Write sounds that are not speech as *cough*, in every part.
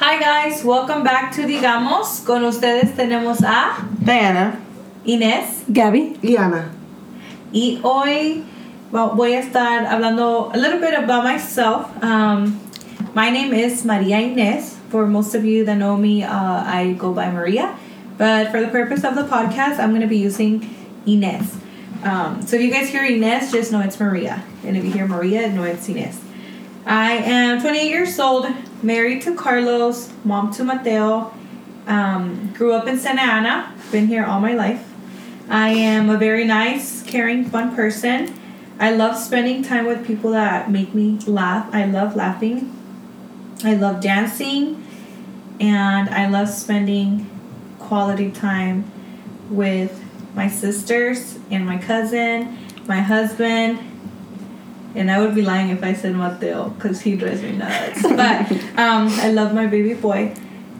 Hi guys, welcome back to Digamos. Con ustedes tenemos a Diana. Inés Gabby. Y Ana. y hoy well, voy a estar hablando a little bit about myself. Um, my name is Maria Inés. For most of you that know me, uh, I go by Maria. But for the purpose of the podcast, I'm going to be using Inés. Um, so if you guys hear Inés, just know it's Maria. And if you hear Maria, know it's Inés. I am 28 years old, married to Carlos, mom to Mateo. Um, grew up in Santa Ana, been here all my life. I am a very nice, caring, fun person. I love spending time with people that make me laugh. I love laughing. I love dancing. And I love spending quality time with my sisters and my cousin, my husband. And I would be lying if I said Mateo because he drives me nuts. but *laughs* um, I love my baby boy.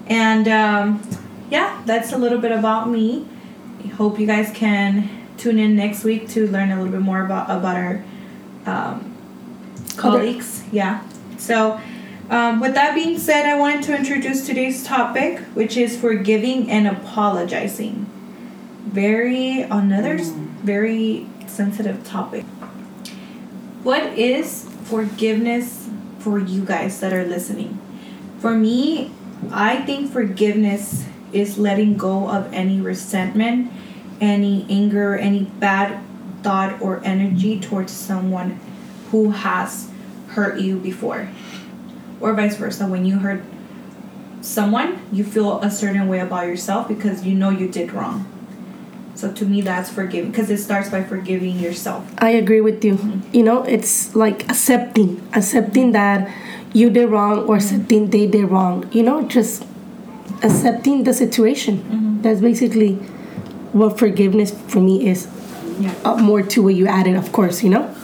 And um, yeah, that's a little bit about me. I hope you guys can tune in next week to learn a little bit more about about our um, colleagues. Yeah. So, um, with that being said, I wanted to introduce today's topic, which is forgiving and apologizing. Very another s- very sensitive topic. What is forgiveness for you guys that are listening? For me, I think forgiveness is letting go of any resentment, any anger, any bad thought or energy towards someone who has hurt you before. Or vice versa, when you hurt someone, you feel a certain way about yourself because you know you did wrong. So to me, that's forgiving because it starts by forgiving yourself. I agree with you. Mm-hmm. You know, it's like accepting, accepting that you did wrong or mm-hmm. accepting they did wrong. You know, just accepting the situation. Mm-hmm. That's basically what forgiveness for me is. Yeah. Uh, more to what you added, of course, you know.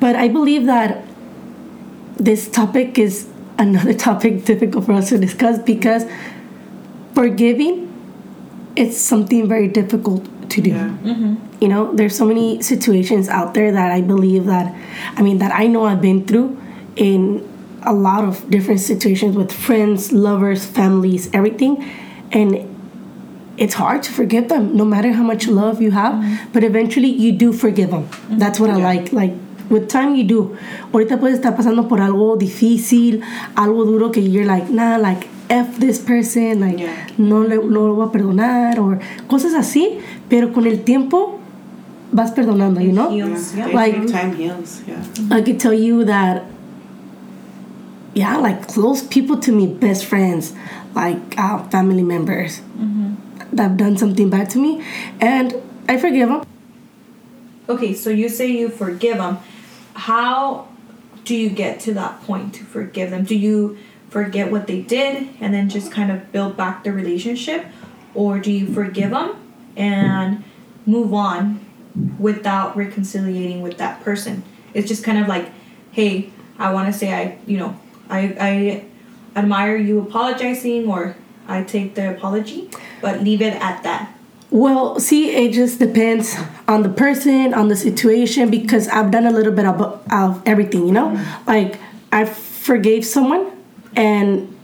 But I believe that this topic is another *laughs* topic difficult for us to discuss because forgiving it's something very difficult to do. Yeah. Mm-hmm. you know there's so many situations out there that i believe that i mean that i know i've been through in a lot of different situations with friends lovers families everything. And it's hard to forgive them no matter how much love you have. Mm-hmm. But eventually you do forgive them. Mm-hmm. That's what i like. Like with time you do. Ahorita puedes estar pasando por algo difícil algo duro que you're like nah like F this person like Yeah. no le no lo voy a perdonar o cosas así pero con el tiempo vas perdonando you know Heals, Yeah. yeah. Like- time heals. Yeah. I could tell you that, yeah, like close people to me, best friends, like uh, family members that have done something bad to me, and I forgive them. Okay, so you say you forgive them. How do you get to that point to forgive them? Do you forget what they did and then just kind of build back the relationship? Or do you forgive them and move on without reconciliating with that person? It's just kind of like, hey, I want to say I, you know, I, I admire you apologizing or I take the apology, but leave it at that. Well, see, it just depends on the person, on the situation, because I've done a little bit of, of everything, you know? Mm-hmm. Like, I forgave someone, and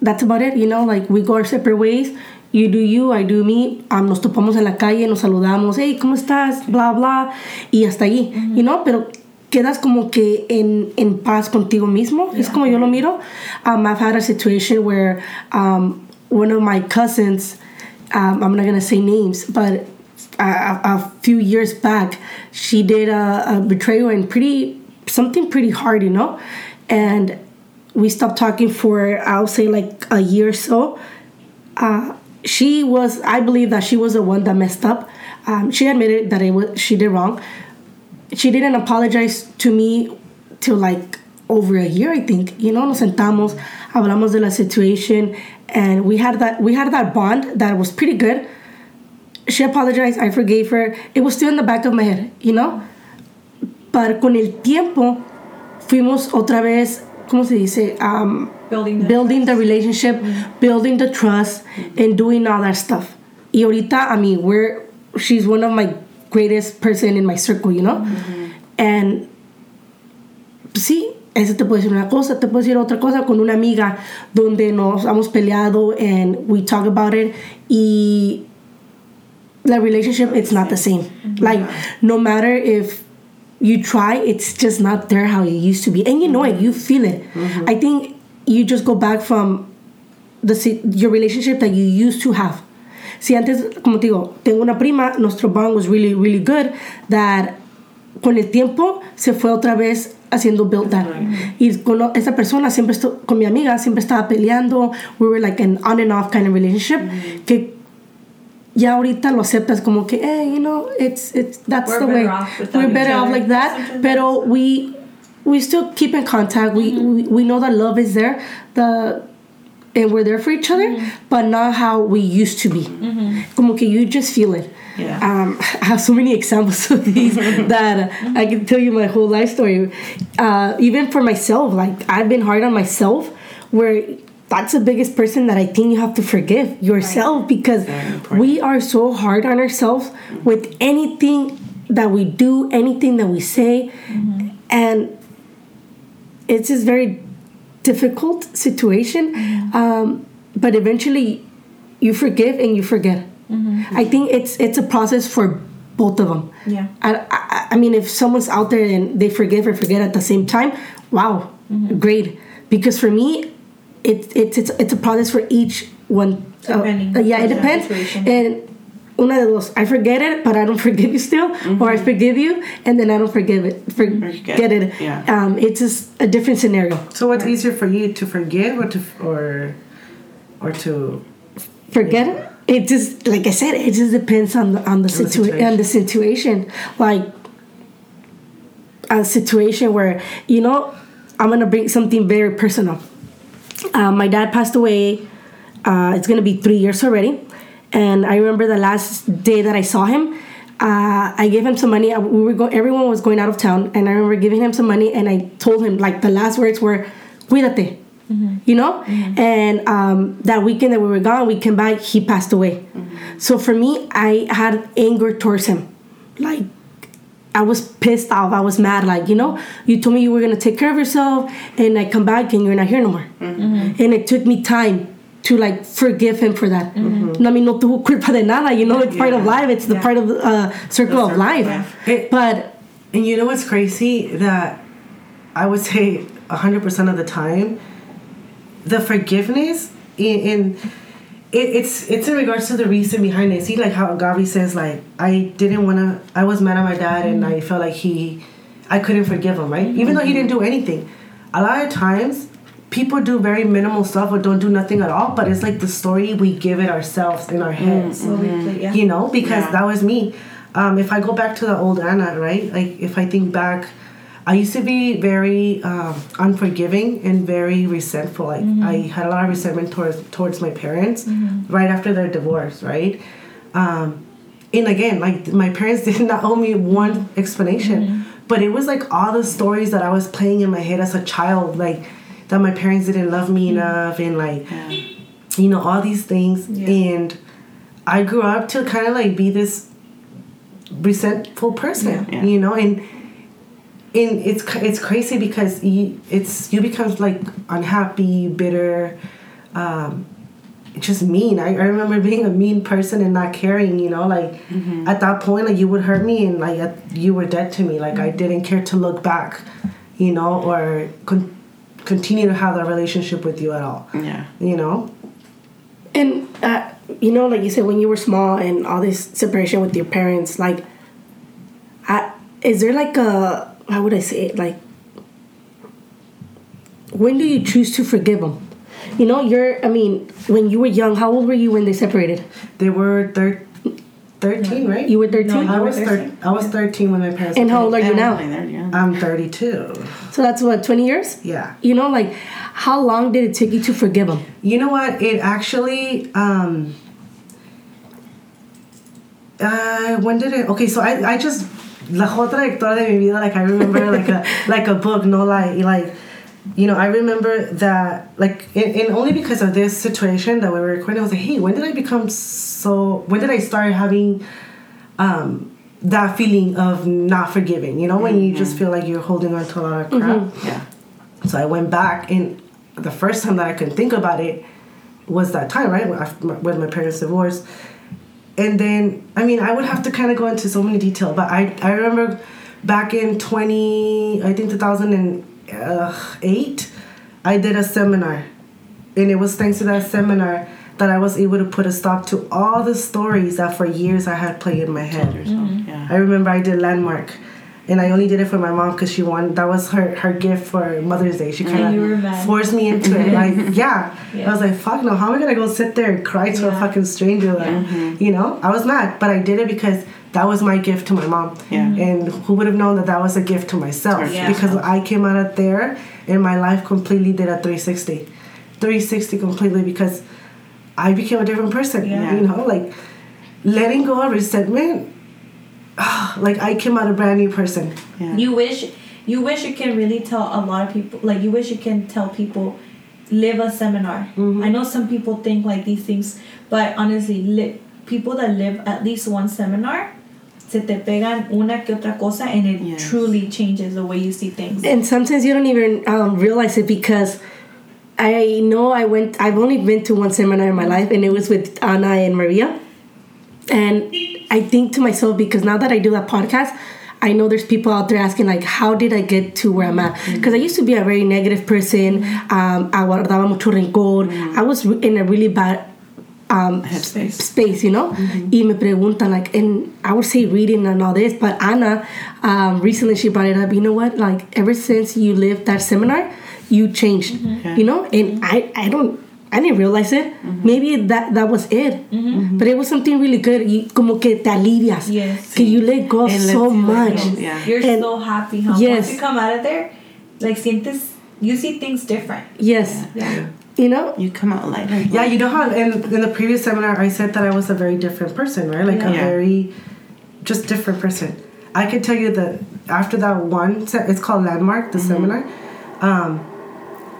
that's about it, you know? Like, we go our separate ways. You do you, I do me. Um, nos topamos en la calle, nos saludamos, hey, ¿cómo estás? Bla, bla. Y hasta ahí, you know? Pero quedas como que en, en paz contigo mismo. Es como yo lo miro. Um, I've had a situation where um, one of my cousins, um, I'm not gonna say names, but a, a, a few years back, she did a, a betrayal and pretty something pretty hard, you know, and we stopped talking for I'll say like a year or so. Uh, she was, I believe that she was the one that messed up. Um, she admitted that it was she did wrong. She didn't apologize to me till like over a year, I think. You know, nos sentamos, hablamos de la situation, and we had that we had that bond that was pretty good. She apologized, I forgave her. It was still in the back of my head, you know. But con el tiempo fuimos otra vez, ¿cómo se dice? Um, Building the building the relationship, building the trust, and doing all that stuff. Y ahorita, I mean, we're she's one of my greatest person in my circle, you know, and see, ese te puede decir una cosa, te puede decir otra cosa con una amiga donde nos hemos peleado and we talk about it y la relationship it's not the same. Like no matter if you try, it's just not there how it used to be, and you know it, you feel it. Mm-hmm. I think you just go back from the your relationship that you used to have. Si antes, como te digo, tengo una prima, nuestro bond was really, really good, that con el tiempo se fue otra vez haciendo build that. Y con o- esa persona, siempre estu- con mi amiga, siempre estaba peleando, we were like an on and off kind of relationship, mm-hmm. que ya ahorita lo aceptas como que, hey, you know, it's, it's, that's We're the better way. We're better off like that, Sometimes pero we, we still keep in contact. We, we, we know that love is there. The, and we're there for each other, but not how we used to be. Como que you just feel it. Yeah. Um, *laughs* I have so many examples of these *laughs* that I can tell you my whole life story. Uh, even for myself, like I've been hard on myself, where that's the biggest person that I think you have to forgive yourself because we are so hard on ourselves with anything that we do, anything that we say, mm-hmm. and it's just very difficult situation. Mm-hmm. Um, but eventually, you forgive and you forget. Mm-hmm. I think it's it's a process for both of them. Yeah. I, I, I mean, if someone's out there and they forgive or forget at the same time, wow, great. Because for me, it, it's it's it's a process for each one. Uh, Depending uh, yeah, it depends. situation. And una de dos, I forget it, but I don't *laughs* forgive you still, or I forgive you and then I don't forgive it, forget Forget. it. Yeah. Um, it's just a different scenario. So what's easier for you to forgive or to or or to forget it. It just like I said, it just depends on the on the, the situa- on the situation. Like a situation where you know I'm gonna bring something very personal. Uh, my dad passed away. Uh, it's gonna be three years already, and I remember the last day that I saw him. Uh, I gave him some money. I- We were go- everyone was going out of town, and I remember giving him some money, and I told him like the last words were, "Cuídate." you know and um, that weekend that we were gone we came back he passed away so for me i had anger towards him like i was pissed off. I was mad like you know you told me you were going to take care of yourself and i come back and you're not here no more. Mm-hmm. Mm-hmm. And it took me time to like forgive him for that. Mm-hmm. No, I mean, no tuvo culpa de nada you know it's part of life it's the part of the uh, circle of circle, life. yeah. It- but And you know what's crazy? That I would say 100% of the time, the forgiveness in, in it, it's it's in regards to the reason behind it. See, like how Gabby says, like I didn't want to. I was mad at my dad, and I felt like he, I couldn't forgive him, right? Even though he didn't do anything. A lot of times, people do very minimal stuff or don't do nothing at all. But it's like the story we give it ourselves in our heads yeah. you know because Yeah. that was me um, if i go back to the old anna right like if i think back i used to be very um, unforgiving and very resentful. Like i had a lot of resentment towards towards my parents right after their divorce right? Um, and again like my parents *laughs* did not owe me one explanation. But it was like all the stories that i was playing in my head as a child like that my parents didn't love me enough and like Yeah. you know all these things. Yeah. and i grew up to kind of like be this resentful person Yeah. you know? And and it's it's crazy because you it's you become like unhappy bitter um just mean. I, I remember being a mean person and not caring you know like at that point like you would hurt me and like uh, you were dead to me. Like i didn't care to look back you know or con- continue to have that relationship with you at all Yeah. you know? And uh, you know, like you said, when you were small and all this separation with your parents, like, I, is there like a how would I say it? Like, when do you choose to forgive them? You know, you're. I mean, when you were young, how old were you when they separated? They were thir- 13, right? You were thirteen. No, I you were was thir- 13? I was 13 when my parents. and how old are you now? only there, yeah. I'm 32. So that's what twenty years. Yeah. You know, like, how long did it take you to forgive them? You know what? It actually. um uh, when did it? Okay, so I, I just la whole trayectoria de mi vida, like I remember like a *laughs* like a book, no lie, like, you know, I remember that like and, and only because of this situation that we were recording, I was like, hey, when did I become so? When did I start having, um, that feeling of not forgiving? You know, when you just feel like you're holding on to a lot of crap. Yeah. So I went back, and the first time that I could think about it was that time, right, when, I, when my parents divorced. And then, I mean, I would have to kind of go into so many detail, but I, I remember back in 20, I think 2008, uh, I did a seminar. And it was thanks to that seminar that I was able to put a stop to all the stories that for years I had played in my head. Mm-hmm. Yeah. I remember I did Landmark. And I only did it for my mom because she wanted, that was her, her gift for Mother's Day. She kind of forced me into it. Like, *laughs* yeah. Yeah. I was like, fuck no, how am I gonna go sit there and cry to a fucking stranger? Like, mm-hmm. you know, I was mad, but I did it because that was my gift to my mom. Yeah. And who would have known that that was a gift to myself? Yeah. Because I came out of there and my life completely did a 360. 360 completely because I became a different person. Yeah. You know, like letting go of resentment. *sighs* like I came out a brand new person. Yeah. You wish you wish you can really tell a lot of people like you wish you can tell people live a seminar. I know some people think like these things, but honestly, li- people that live at least one seminar se te pegan una que otra cosa and it Yes. truly changes the way you see things. and sometimes you don't even um, realize it because I know I went. I've only been to one seminar in my life, and it was with Anna and Maria. And I think to myself because now that I do that podcast, I know there's people out there asking like, how did I get to where I'm at? Because I used to be a very negative person. Um, I guardaba mucho rencor. I was in a really bad um, Headspace. space, you know. Y me preguntan like, and I would say reading and all this, but Anna, um, recently she brought it up. You know what? Like ever since you lived that seminar, you changed. You know, and I, I don't. I didn't realize it. Mm-hmm. Maybe that that was it, mm-hmm. Mm-hmm. but it was something really good. You, como que te alivias. Yes. Que you let go of It so lets you let much. go, yeah. You're And- so happy, huh? Yes. Once you come out of there, like sientes you see things different. Yes. Yeah. You know. You come out lighter. Yeah, you know how in, in the previous seminar I said that I was a very different person, right? Like a Yeah. very just different person. I could tell you that after that one, se- it's called Landmark, the seminar. Um,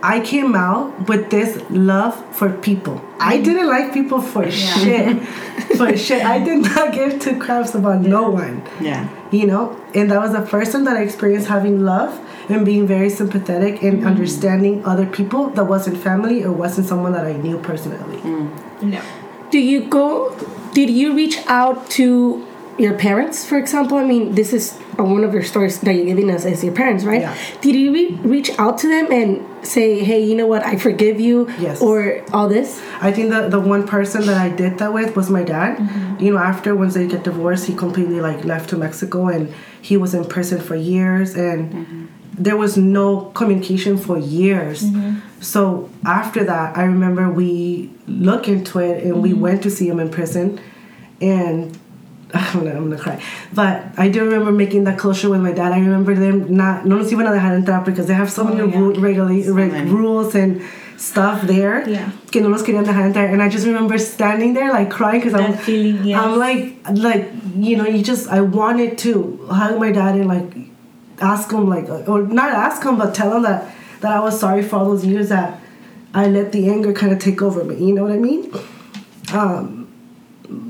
I came out with this love for people. I mm. didn't like people for shit. *laughs* for shit. I did not *laughs* give two craps about no one. Yeah. You know? And that was the first time that I experienced having love and being very sympathetic and mm-hmm. understanding other people that wasn't family or wasn't someone that I knew personally. Mm. No. Do you go? Did you reach out to your parents, for example? I mean, this is one of your stories that you're giving us as your parents, right? Yeah. Did you re- reach out to them and say, "Hey, you know what? I forgive you," Yes. or all this? I think that the one person that I did that with was my dad. Mm-hmm. You know, after once they get divorced, he completely like left to Mexico and he was in prison for years and mm-hmm. there was no communication for years. Mm-hmm. So after that, I remember we looked into it and we went to see him in prison and *laughs* I'm gonna, I'm gonna cry. But I do remember making that closure with my dad. I remember them not no nos iban a dejar entrar because they have so many yeah. ru- regula- So many. rules and stuff there. Yeah. Que no nos querían dejar entrar. And I just remember standing there like crying because I'm, feeling, yes. I'm like, like you know, you just I wanted to hug my dad and like ask him like or not ask him but tell him that that I was sorry for all those years that I let the anger kind of take over me. You know what I mean? Um,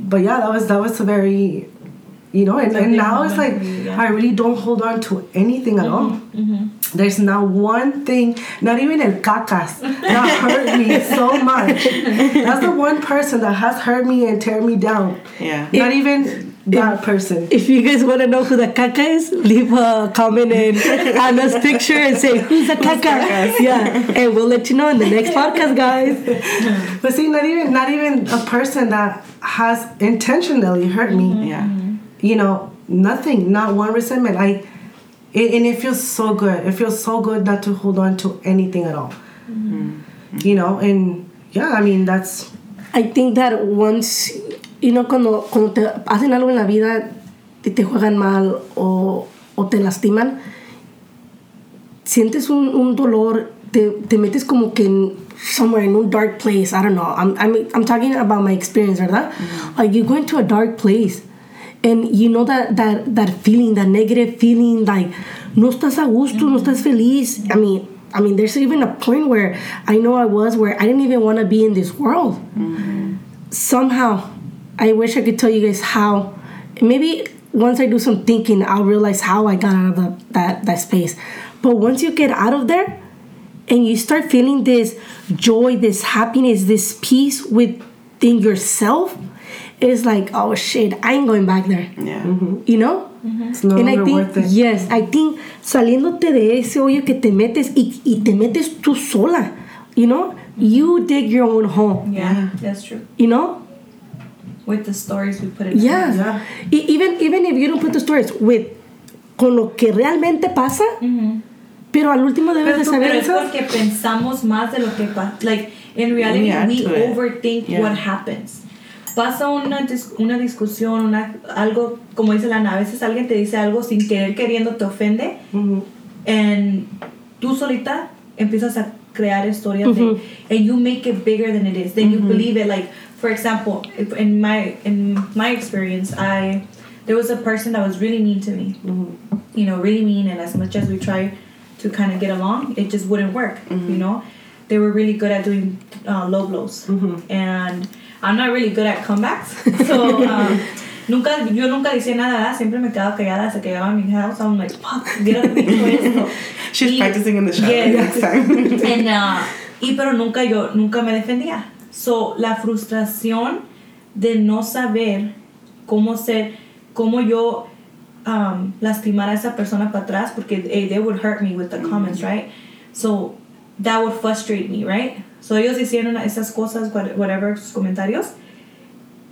but yeah, that was that was a very, you know, and, and now it's like moment for you, yeah. I really don't hold on to anything at all. Mm-hmm, mm-hmm. There's not one thing, not even el cacas, that hurt me so much. *laughs* That's the one person that has hurt me and tear me down. Yeah. Not even that person. If you guys want to know who the caca is, leave a comment in *laughs* Anna's picture and say who's the caca. Yeah, and we'll let you know in the next podcast, guys. *laughs* But see, not even not even a person that has intentionally hurt me. Mm-hmm. Yeah. you know, nothing, not one resentment. I, it, and it feels so good. It feels so good not to hold on to anything at all. Mm-hmm. You know, and yeah, I mean that's I think that once, you know, cuando, cuando te hacen algo en la vida, te, te juegan mal o, o te lastiman, sientes un, un dolor, te, te metes como que en somewhere in un dark place. I don't know. I'm, I'm, I'm talking about my experience, ¿verdad? Like you go into a dark place and you know that, that, that feeling, that negative feeling, like no estás a gusto, no estás feliz. I mean, I mean, there's even a point where I know I was where I didn't even want to be in this world somehow i wish i could tell you guys how maybe once i do some thinking i'll realize how i got out of the, that, that space but once you get out of there and you start feeling this joy, this happiness, this peace within yourself, it's like, oh shit, I ain't going back there. Yeah. Mm-hmm. You know? Mm-hmm. It's no and I longer think, worth it. yes, I think saliéndote de ese hoyo que te metes y, y te metes tú sola, you know? You dig your own hole, Yeah, that's true. you know? With the stories we put in. Yeah. Yeah. E- even even if you don't put the stories with con lo que realmente pasa, pero al último debes Pero de saber Pero es eso. porque pensamos más de lo que pasa. Like, in reality, We we overthink Yeah. what happens. Pasa una, dis- una discusión, una, algo, como dice Lana, a veces alguien te dice algo sin querer queriendo te ofende. Mhm. and tú solita empiezas a crear historias de, Ujú. and you make it bigger than it is then you believe it. Like for example if in my in my experience i there was a person that was really mean to me. You know really mean and as much as we try to kind of get along it just wouldn't work you know? They were really good at doing uh, low blows. And i'm not really good at comebacks *laughs* so um, *laughs* Nunca, yo nunca decía nada, ¿verdad? siempre me quedaba callada hasta que llegaba a mi house. I'm like, fuck, hubiera dicho esto. *laughs* She's Y- practicing in the shower Yeah. next time. And, uh, y pero nunca yo, nunca me defendía. So, la frustración de no saber cómo ser, cómo yo um, lastimar a esa persona para atrás, porque eh, they would hurt me with the comments, right? So, that would frustrate me, right? So, ellos hicieron esas cosas, what- whatever, sus comentarios,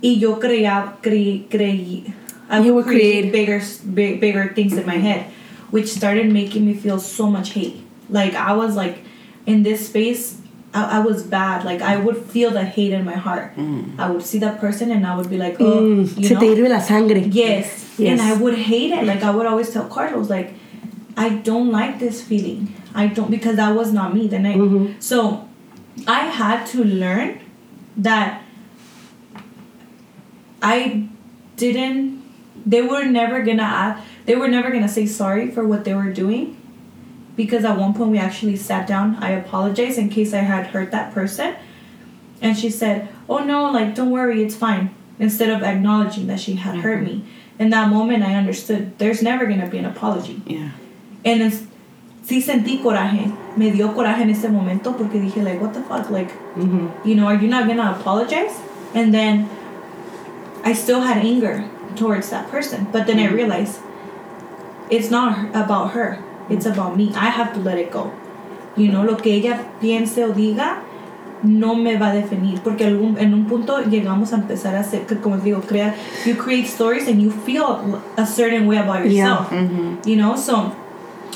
y yo creía, creí, creí, I You would create bigger, big, bigger things in my head, which started making me feel so much hate. Like I was like in this space, I, I was bad. Like I would feel the hate in my heart. I would see that person and I would be like, oh, Mm, you se know? te hirve la sangre. Yes. Yes. And I would hate it. Like I would always tell Carlos, like, I don't like this feeling. I don't because that was not me Then I Mm-hmm. So I had to learn that I didn't they were never gonna add they were never gonna say sorry for what they were doing. Because at one point we actually sat down i apologized in case i had hurt that person. And she said oh no like don't worry it's fine instead of acknowledging that she had hurt me. Mm-hmm. In that moment i understood there's never gonna be an apology. Yeah. and es, sí sentí coraje. Me dio coraje en ese momento porque dije like what the fuck? Like mm-hmm. you know are you not gonna apologize? And then i still had anger towards that person but then i mm-hmm. realized it's not about her it's mm-hmm. about me. I have to let it go. You know lo que ella piense o diga no me va a definir porque algún, en un punto llegamos a empezar a hacer como digo crear you create stories and you feel a certain way about yourself Yeah. yourself. Mm-hmm. You know so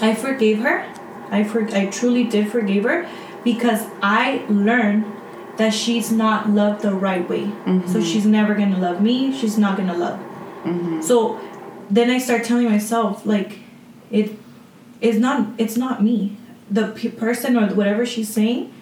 i forgave her. I for, i truly did forgive her because i learned that she's not loved the right way. So mm-hmm. she's never gonna love me she's not gonna love. Mm-hmm. So then i start telling myself like it it's not it's not me. The pe- person or whatever she's saying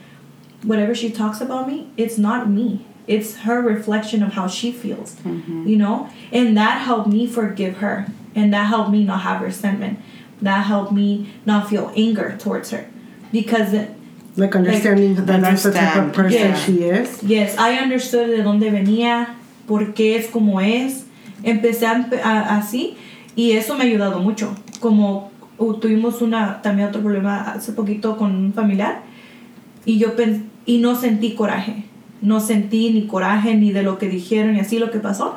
whatever she talks about me it's not me. It's her reflection of how she feels mm-hmm. you know? And that helped me forgive her. And that helped me not have resentment. That helped me not feel anger towards her. Because it, Like understanding that that's the type of Understand. person Yeah. she is. Yes, I understood de dónde venía, por qué es como es. Empecé a, a- así y eso me ha ayudado mucho. Como tuvimos una también otro problema hace poquito con un familiar y yo pen- y no sentí coraje. No sentí ni coraje ni de lo que dijeron y así lo que pasó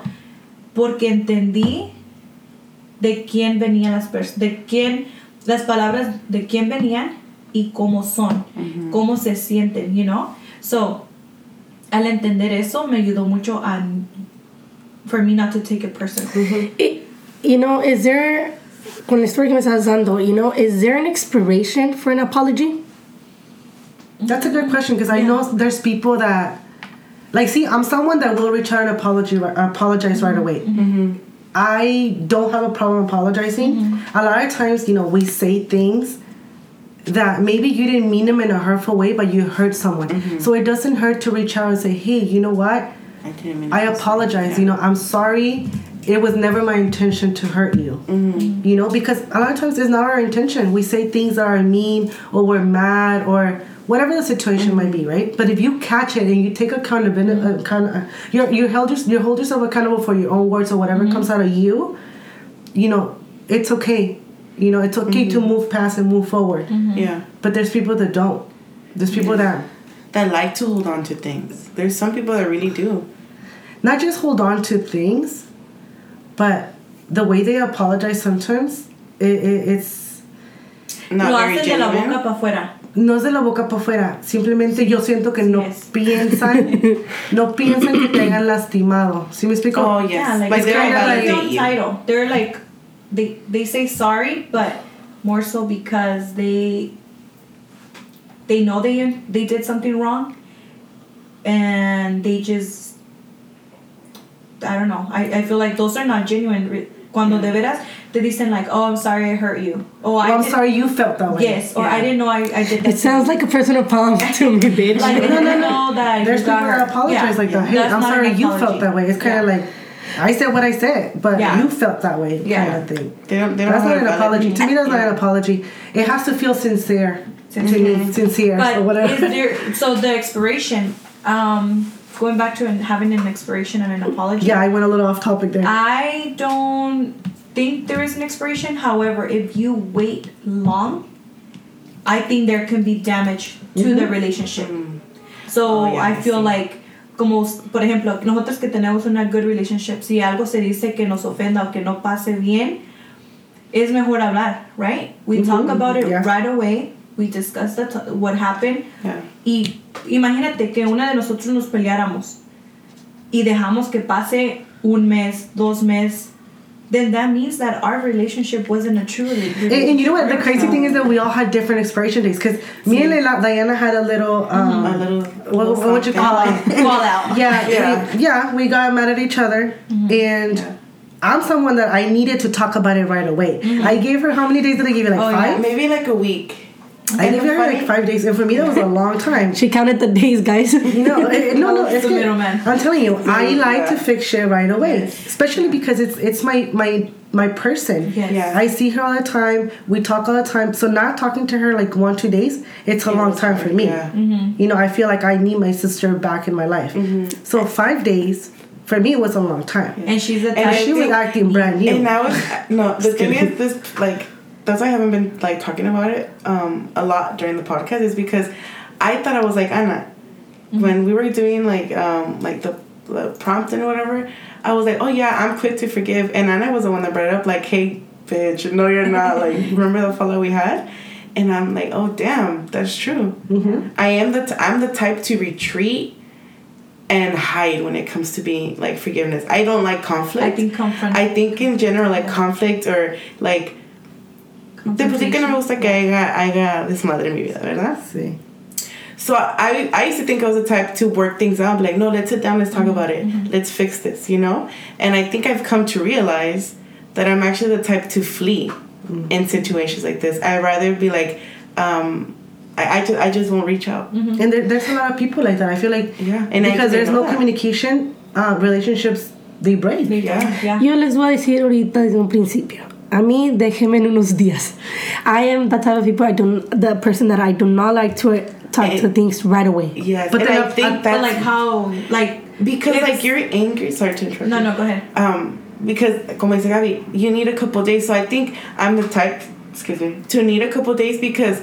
porque entendí de quién venían las personas, de quién las palabras de quién venían y cómo son, cómo se sienten, you know? So, al entender eso me ayudó mucho a for me not to take it personal. It- you know, is there, con la historia que me estás dando, you know, is there an expiration for an apology? That's a good question because I know there's people that, like, see, I'm someone that will return an apology, apologize right mm-hmm. away. Mm-hmm. I don't have a problem apologizing. Mm-hmm. A lot of times, you know, we say things that maybe you didn't mean them in a hurtful way, but you hurt someone. Mm-hmm. So it doesn't hurt to reach out and say, hey, you know what? I didn't mean I apologize. yeah. You know, I'm sorry. It was never my intention to hurt you. Mm-hmm. You know, because a lot of times it's not our intention. We say things that are mean or we're mad or whatever the situation might mm-hmm. be, right? But if you catch it and you take accountability, uh, kind of, you you held your, you hold yourself accountable for your own words or whatever comes out of you. You know, it's okay. You know, it's okay to mm-hmm. move past and move forward. Mm-hmm. Yeah. But there's people that don't. There's people that that like to hold on to things. There's some people that really do. not just hold on to things, but the way they apologize sometimes, it, it, it's Not Lo very hacen de la boca genuine. para afuera. no es de la boca para afuera. Simplemente yo siento que no Yes. piensan, *laughs* no piensan que te hayan lastimado. ¿Sí me explico? Oh yes, Yeah, like, like, it's they don't kind of like title. They're like they they say sorry, but more so because they they know they they did something wrong, and they just I don't know. I, I feel like those are not genuine. Re- Cuando de veras te dicen like, oh, I'm sorry I hurt you. Oh, I Well, I'm sorry you felt that way. Yes, or I didn't know I, I did that. It sounds like a personal problem *laughs* to me, bitch. like no, no, no, know *laughs* that There's you people got that apologize Yeah. like that. Hey, That's I'm sorry you felt that way. It's kind of Yeah. like, I said what I said, but Yeah. you felt that way, Yeah. kind of thing. They don't. They don't That's not an apology. valid- To me, that's not an apology. It has to feel sincere. To Mm-hmm. me, sincere But or whatever. is there so the expiration? Um, going back to an, having an expiration and an apology. yeah, I went a little off topic there. I don't think there is an expiration. However, if you wait long, I think there can be damage to the relationship. So Oh, yeah, I I feel see. like, como por ejemplo, nosotros que tenemos una good relationship, si algo se dice que nos ofenda o que no pase bien, es mejor hablar, right? We talk about it Yeah. right away. We discuss what happened. Yeah. Y imagínate que una de nosotros nos peleáramos y dejamos que pase un mes, dos meses, then that means that our relationship wasn't a true relationship. And, and you know what? The crazy thing is that we all had different expiration dates. Because me and Leila, Diana had a little. Um, A little. what, what would you call it? *laughs* Fall out. yeah, *laughs* Yeah. We, yeah, we got mad at each other, and Yeah. I'm someone that I needed to talk about it right away. I gave her how many days did I give you? Like Oh, yeah. five. Maybe like a week. I And gave the her like five days, and for me that was a long time. She counted the days, guys. You know, *laughs* it, no, no, It's it's the good. middleman. I'm telling you, I like to fix shit right away, Yes. especially because it's it's my my my person. Yes. Yeah. I see her all the time. We talk all the time. So not talking to her like one two days, it's a Yeah, long time hard, for me. yeah. You know, I feel like I need my sister back in my life. Mm-hmm. So five days for me was a long time. And she's the And type. She was acting brand new. And now it's no. The thing is, this like that's why I haven't been like talking about it um a lot during the podcast is because I thought I was like Anna when we were doing like um like the, the prompt and whatever. I was like, oh yeah, I'm quick to forgive, and Anna was the one that brought it up. Like, hey, bitch, no, you're not. *laughs* Like, remember the follow we had? And I'm like, oh damn, that's true. I am the t- I'm the type to retreat and hide when it comes to being like forgiveness. I don't like conflict. I think confront. I think in general, like conflict or like. De por sí que no me gusta que haya, haya desmadre en mi vida, ¿verdad? Sí. So I, I used to think I was the type to work things out, be like, no, let's sit down, let's talk about it, Mm-hmm. let's fix this, you know? And I think I've come to realize that I'm actually the type to flee Mm. in situations like this. I'd rather be like, um, I, I, just, I just won't reach out. Mm-hmm. And there, there's a lot of people like that. I feel like Yeah, and because didn't there's no that. communication, uh, relationships they break. Yeah. yeah. Yo les voy a decir ahorita desde un principio. A mí déjenme en unos días. I am the type of people I don't, the person that I do not like to talk to things right away. Yes, But but then I I- think I- But that's like how, like because like you're angry. Sorry to interrupt. No, you. no, go ahead. um, because como dice Gaby, you need a couple days. So I think I'm the type, excuse me, to need a couple days because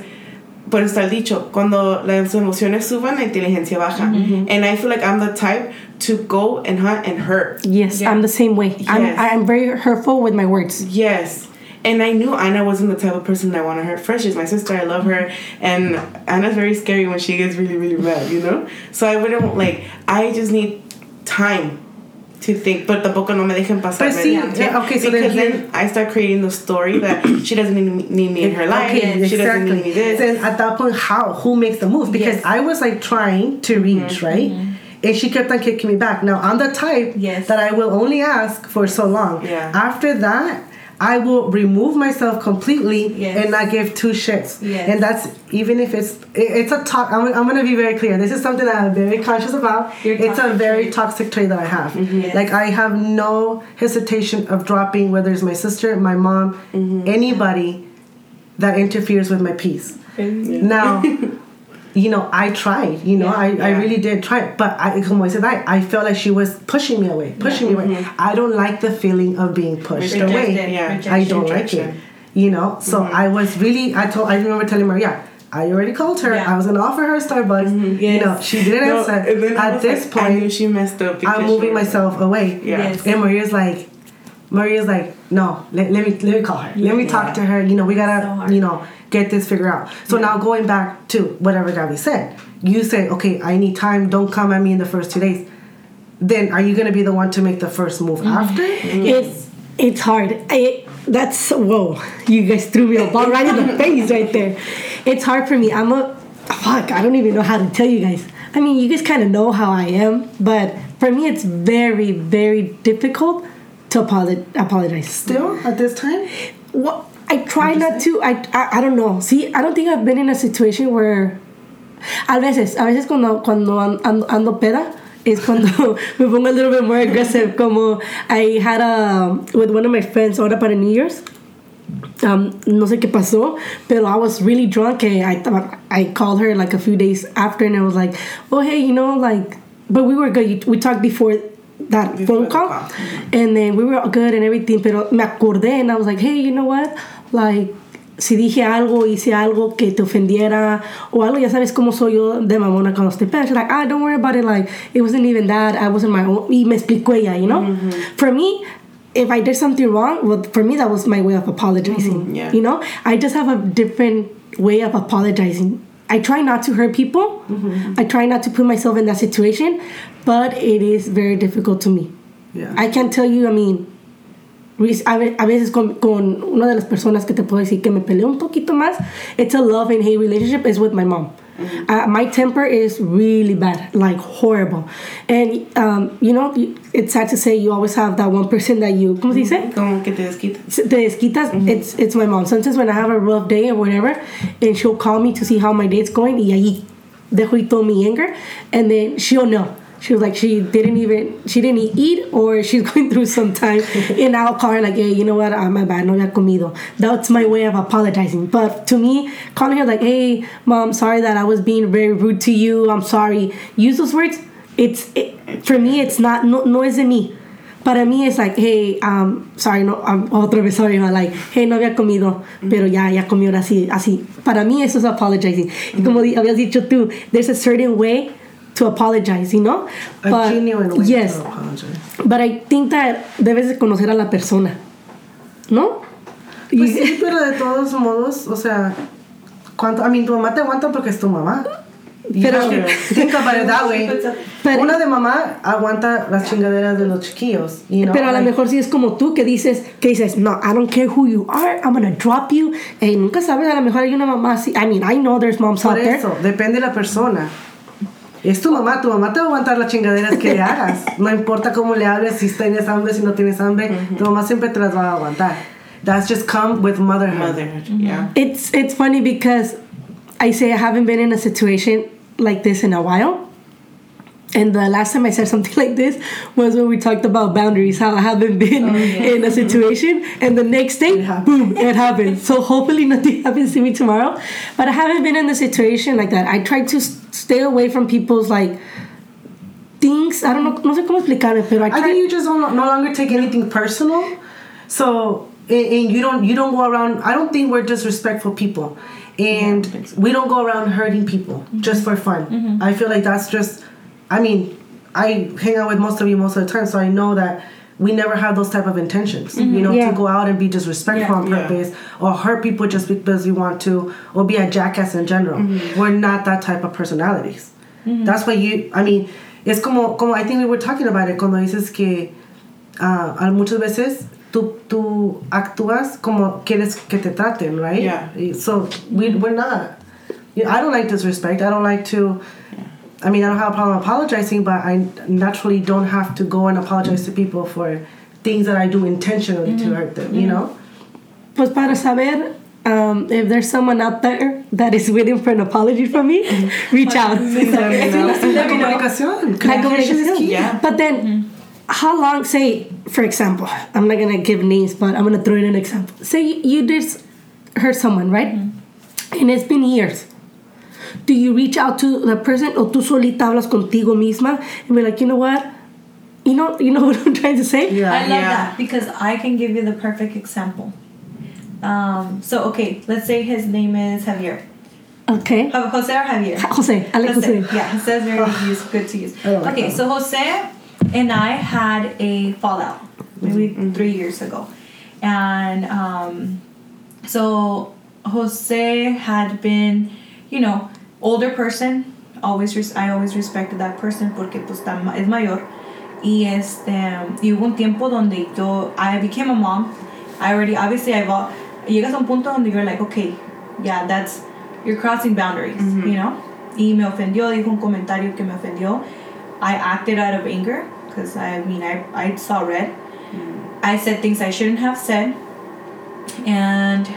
por está el dicho, cuando las emociones suban, la inteligencia baja. And I feel like I'm the type to go and hunt and hurt. Yes, Yeah. I'm the same way. I'm, Yes. I'm very hurtful with my words. Yes. And I knew Anna wasn't the type of person that wanted want to hurt. Fresh is my sister. I love her. And Anna's very scary when she gets really, really mad, you know? So I wouldn't, like, I just need time to think. But the tampoco no me dejen pasar. But see, ¿verdad? yeah, okay, so then because here- then I start creating the story that *coughs* she doesn't need me, need me in her life. Okay, She doesn't need me this. Then at that point, how? Who makes the move? Because Yes. I was like trying to reach, mm-hmm. right? Mm-hmm. And she kept on kicking me back. Now I'm the type Yes. that I will only ask for so long. Yeah. After that, I will remove myself completely Yes. and not give two shits. Yes. And that's even if it's it's a talk. I'm, I'm gonna be very clear. This is something that I'm very conscious about. Your it's a very trait. toxic trait that I have. Yes. Like I have no hesitation of dropping whether it's my sister, my mom, anybody that interferes with my peace. Now, *laughs* you know, I tried. You know, Yeah. I, I really did try. But I, como I said, I, I felt like she was pushing me away, pushing me away. Mm-hmm. I don't like the feeling of being pushed Rejected, away. yeah. I don't like it. You know, so mm-hmm. I was really. I told. I remember telling Maria, I already called her. Yeah. I was gonna offer her Starbucks. Mm-hmm. You Yes. know, she didn't No, answer. At this like, I knew point, she messed up. I'm moving myself away. Yeah. Yes. And Maria's like, Maria's like, no, let, let me let me call her. Let me talk to her. You know, we gotta, hard. you know, get this figured out. So now going back to whatever Gabby said, you say, okay, I need time. Don't come at me in the first two days. Then are you gonna be the one to make the first move Mm-hmm. after? It's it's hard. I, that's whoa. You guys threw me a ball right in the *laughs* face right there. It's hard for me. I'm a fuck. I don't even know how to tell you guys. I mean, you guys kind of know how I am, but for me, it's very very difficult to apolo- apologize. Still at this time? What I try not to. I, I I don't know. See, I don't think I've been in a situation where. A veces, a veces cuando cuando an- ando, ando peda es cuando *laughs* me pongo a little bit more aggressive. Como I had a with one of my friends ahora para New Year's. Um, no sé qué pasó, pero I was really drunk. And I thought I called her like a few days after, and I was like, "Oh hey, you know, like," but we were good. We talked before that Before phone call, call. and then we were good and everything. Pero me acordé, and I was like, "Hey, you know what? Like." Si dije algo, hice algo que te ofendiera o algo, ya sabes cómo soy yo de mamona cuando estoy peda. Like, ah, don't worry about it. Like, it wasn't even that. I wasn't my own. Y me explicó ella, you know? Mm-hmm. For me, if I did something wrong, well, for me, that was my way of apologizing. Mm-hmm. yeah. You know, I just have a different way of apologizing. I try not to hurt people. Mm-hmm. I try not to put myself in that situation, but it is very difficult to me. Yeah. I can't tell you, I mean, a a veces con, con una de las personas que te puedo decir que me peleó un poquito más, it's a love and hate relationship, is with my mom. Uh, my temper is really bad, like horrible. And, um, you know, it's sad to say you always have that one person that you, ¿cómo se dice? Como que te desquita. te desquitas, it's it's my mom. Sometimes when I have a rough day or whatever, and she'll call me to see how my day's going, y ahí dejo y todo mi anger, and then she'll know. She was like she didn't even she didn't eat or she's *laughs* going through some time, I'll call her like, hey, you know what? I'm my bad, no había comido. That's my way of apologizing. But to me, calling her like, hey, mom, sorry that I was being very rude to you. I'm sorry. Use those words. It's it, for me. It's not no no es de mí. Para mí es like, hey, um, sorry, no, um, otra vez, sorry, ma, like, hey, no había comido, pero ya, ya comió así, así. Para mí eso es apologizing. Y como habías dicho tú, there's a certain way to apologize, you know? A genuine way yes, to apologize. but I think that debes de conocer a la persona, ¿no? Pues Y- sí, pero de todos modos, o sea, ¿cuánto? A mí, tu mamá te aguanta porque es tu mamá. Pero- think about it that way. Pero- Una de mamá aguanta las chingaderas de los chiquillos. You know? Pero a lo mejor si es como tú que dices, que dices, no, I don't care who you are, I'm gonna drop you. Y nunca sabes, a lo mejor hay una mamá así. I mean, I know there's moms Por out there. eso, depende de la persona. Es tu mamá, tu mamá te va a aguantar las chingaderas que le hagas. *laughs* No importa cómo le hables, si tienes hambre, si no tienes hambre, tu mamá siempre te las va a aguantar. That's just come with motherhood. Motherhood. Yeah. It's it's funny because I say I haven't been in a situation like this in a while. And the last time I said something *laughs* like this was when we talked about boundaries, how I haven't been oh, *laughs* in a situation, and the next day, boom, it happened. So hopefully nothing *laughs* happens to me tomorrow. But I haven't been in a situation like that. I try to stay away from people's like things. I don't know, no sé cómo pero I I think you just don't, no longer take anything personal. So and, and you don't you don't go around. I don't think we're disrespectful people, and we don't go around hurting people just for fun. Mm-hmm. I feel like that's just. I mean, I hang out with most of you most of the time, so I know that we never have those type of intentions. You mm-hmm. know, Yeah. to go out and be disrespectful on Yeah. purpose or hurt people just because we want to, or be a jackass in general. Mm-hmm. We're not that type of personalities. Mm-hmm. That's why you. I mean, it's como como I think we were talking about it cuando dices que ah, a muchas veces tú tú actúas como quieres que te traten, right? Yeah. So we we're not. I don't like disrespect. I don't like to. I mean, I don't have a problem apologizing, but I naturally don't have to go and apologize to people for things that I do intentionally to mm-hmm. hurt them. You mm-hmm. know. Pues para saber um, if there's someone out there that is waiting for an apology from me, mm-hmm. reach out. La comunicación. Like Communication is key. Yeah. But then, how long? Say, for example, I'm not gonna give names, but I'm gonna throw in an example. Say you did s- hurt someone, right? And it's been years. Do you reach out to the person, or tú solita hablas contigo misma and be like, you know what? You know, you know *laughs* what I'm trying to say? Yeah. I love Yeah. that because I can give you the perfect example. Um, so okay, let's say his name is Javier. Okay. Jose or Javier? Jose. I like Jose. Yeah, Jose is very use, good to use. I like okay, that so Jose and I had a fallout maybe three years ago. And um, so Jose had been, you know, older person. Always, res- I always respected that person porque pues es mayor. Y este, y hubo un tiempo donde yo, I became a mom. I already, obviously, I've, al- llegas a un punto donde you're like, okay, yeah, that's, you're crossing boundaries, mm-hmm. you know? Y me ofendió, dijo un comentario que me ofendió. I acted out of anger because I mean, I, I saw red. Mm. I said things I shouldn't have said. And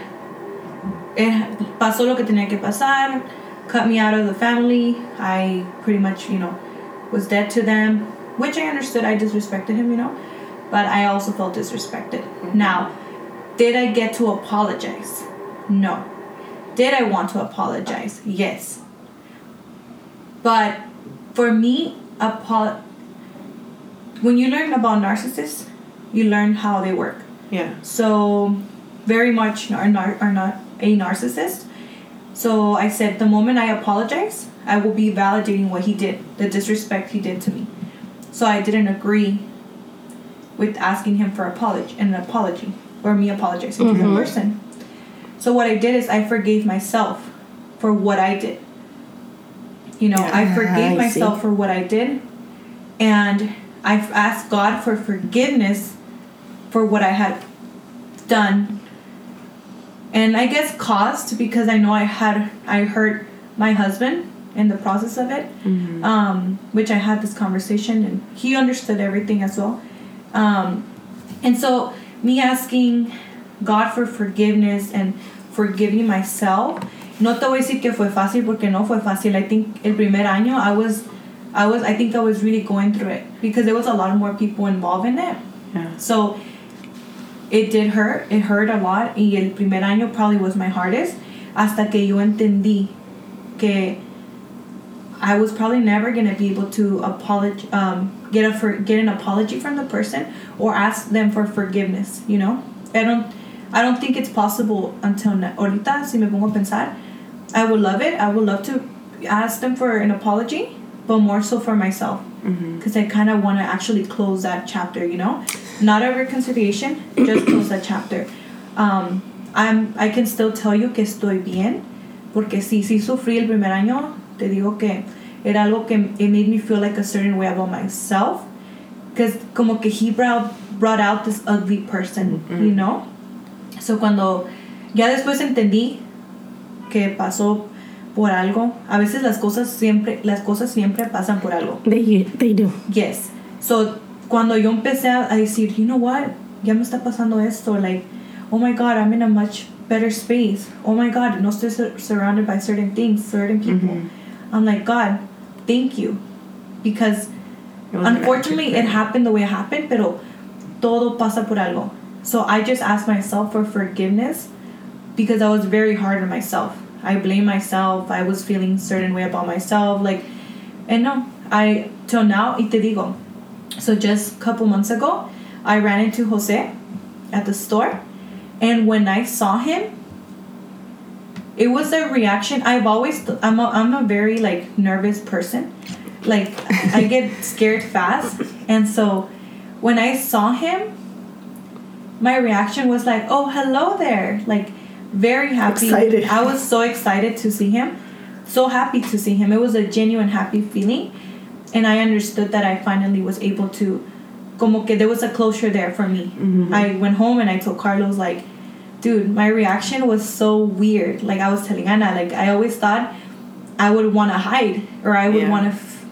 it pasó lo que tenía que pasar, cut me out of the family. I pretty much, you know, was dead to them, which I understood. I disrespected him, you know, but I also felt disrespected. Mm-hmm. Now, did I get to apologize? No. Did I want to apologize? Yes. But for me, apo- when you learn about narcissists, you learn how they work. Yeah. So, very much are not, are not a narcissist. So, I said the moment I apologize, I will be validating what he did, the disrespect he did to me. So, I didn't agree with asking him for apology and an apology or me apologizing to the person. So, what I did is I forgave myself for what I did. You know, I Ah, forgave I myself for what I did, and I've asked God for forgiveness for what I had done. And I guess caused because I know I had I hurt my husband in the process of it, um, which I had this conversation and he understood everything as well. Um, and so me asking God for forgiveness and forgiving myself. No te voy a decir que fue fácil porque no fue fácil. I think el primer año I was, I was, I think I was really going through it because there was a lot more people involved in it. Yeah. So it did hurt. It hurt a lot. Y el primer año probably was my hardest hasta que yo entendí que I was probably never gonna be able to apologize, um, get a for, get an apology from the person or ask them for forgiveness. You know, I don't, I don't think it's possible until na- ahorita. Si me pongo a pensar, I would love it. I would love to ask them for an apology, but more so for myself because I kind of want to actually close that chapter. You know, not a reconciliation, just close that chapter. Um, I'm, I can still tell you que estoy bien, porque sí, sí sufrí el primer año. Te digo que era algo que it made me feel like a certain way about myself, because como que he brought brought out this ugly person, you know. So cuando ya después entendí que pasó por algo, a veces las cosas siempre las cosas siempre pasan por algo. They, they do. Yes. So, cuando yo empecé a decir, you know what, ya me está pasando esto, like, oh my God, I'm in a much better space. Oh my God, no estoy sur- surrounded by certain things, certain mm-hmm. people. I'm like, God, thank you. Because unfortunately, it happened the way it happened, pero todo pasa por algo. So, I just asked myself for forgiveness because I was very hard on myself. I blame myself. I was feeling certain way about myself. Like, and no, I till now, y te digo. So just a couple months ago, I ran into Jose at the store, and when I saw him, it was a reaction. I've always I'm a, I'm a very like nervous person, like I get scared fast, and so when I saw him, my reaction was like, "Oh, hello there!" Like very happy. Excited. I was so excited to see him, so happy to see him. It was a genuine happy feeling, and I understood that I finally was able to, como que there was a closure there for me. Mm-hmm. I went home and I told Carlos like, dude, my reaction was so weird. Like I was telling Anna, like I always thought I would want to hide or I would Yeah. want to. F-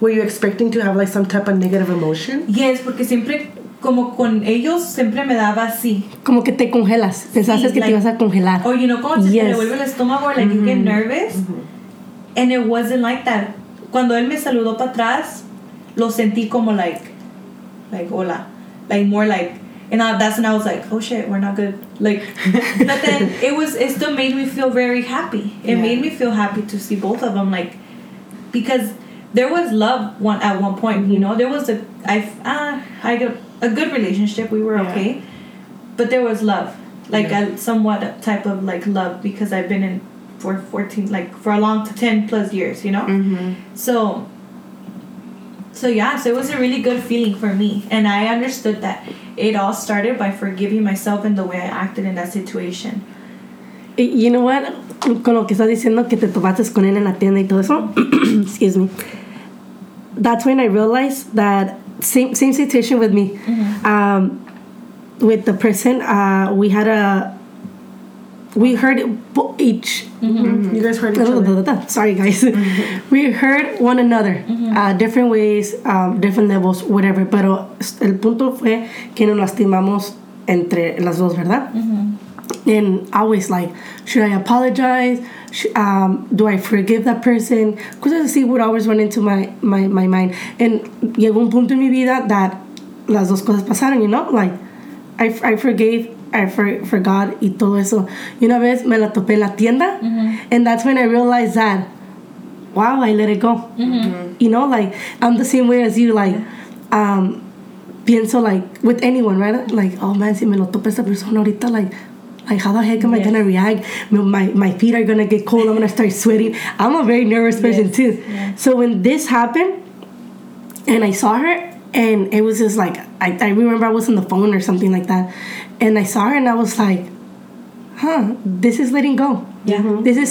Were you expecting to have like some type of negative emotion? yes, porque siempre como con ellos siempre me daba así. Como que te congelas. Pensaste Sí, que like- te ibas a congelar. Or you know, como se te Yes. revuelve el estómago, like you get nervous. Mm-hmm. And it wasn't like that. Cuando él me saludó para atrás, lo sentí como like, like hola, like more like, and I, that's when I was like, oh shit, we're not good. Like, *laughs* but then it was, it still made me feel very happy. It Yeah. made me feel happy to see both of them, like, because there was love one at one point. You mm-hmm. know, there was a I ah I got a good relationship. We were Yeah. okay, but there was love, like Yeah. a somewhat type of like love because I've been in for 14 like for a long 10 plus years you know Mm-hmm. so so yeah so it was a really good feeling for me and i understood that it all started by forgiving myself and the way i acted in that situation You know what? Con lo que estás diciendo que te topaste con él en la tienda y todo eso. *clears throat* excuse me. That's when I realized that same same situation with me. Um, with the person, uh, we had a we heard bo- each. You guys heard each other. *laughs* Sorry, guys. we heard one another, uh, different ways, um, different levels, whatever. Pero el punto fue que nos lastimamos entre las dos, ¿verdad? And I was like, should I apologize? Um, do I forgive that person? Cosas así would always run into my, my, my mind. And llegó un punto en mi vida that las dos cosas pasaron, you know? Like, I, I forgave, I for, forgot y todo eso. Y una vez me la topé en la tienda. And that's when I realized that, wow, I let it go. You know, like, I'm the same way as you. Like, um, pienso like with anyone, right? Like, oh man, si me lo topa esta persona ahorita, like, like how the heck am I gonna react? My, my my feet are gonna get cold. I'm gonna start sweating. I'm a very nervous person Yes. too. Yeah. So when this happened, and I saw her, and it was just like I, I remember I was on the phone or something like that, and I saw her, and I was like, huh, this is letting go. Yeah. Mhm. This is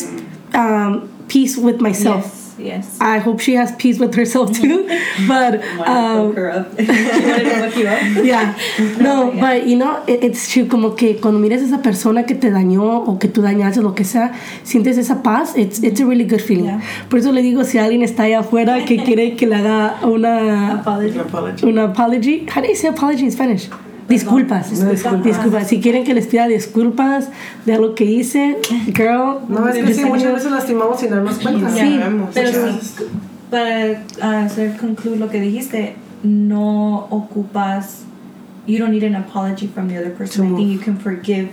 um, peace with myself. yes yes I hope she has peace with herself too. *laughs* *laughs* but um, her up she wanted to fuck you up *laughs* yeah. No, yeah. but you know, it- it's true. Como que cuando miras a esa persona que te dañó o que tú dañaste, lo que sea, sientes esa paz. It's, it's a really good feeling. Yeah. Por eso le digo, si alguien está allá afuera que quiere que le haga una, apology Apology. una apology. How do you say apology in Spanish? Disculpas. Disculpas. Disculpas. Si quieren que les pida disculpas de algo que hice, girl. No, es que sí, muchas veces lastimamos sin darnos cuenta. Sí. Sí, pero sí, para uh, hacer conclude lo que dijiste, no ocupas, you don't need an apology from the other person. I think you can forgive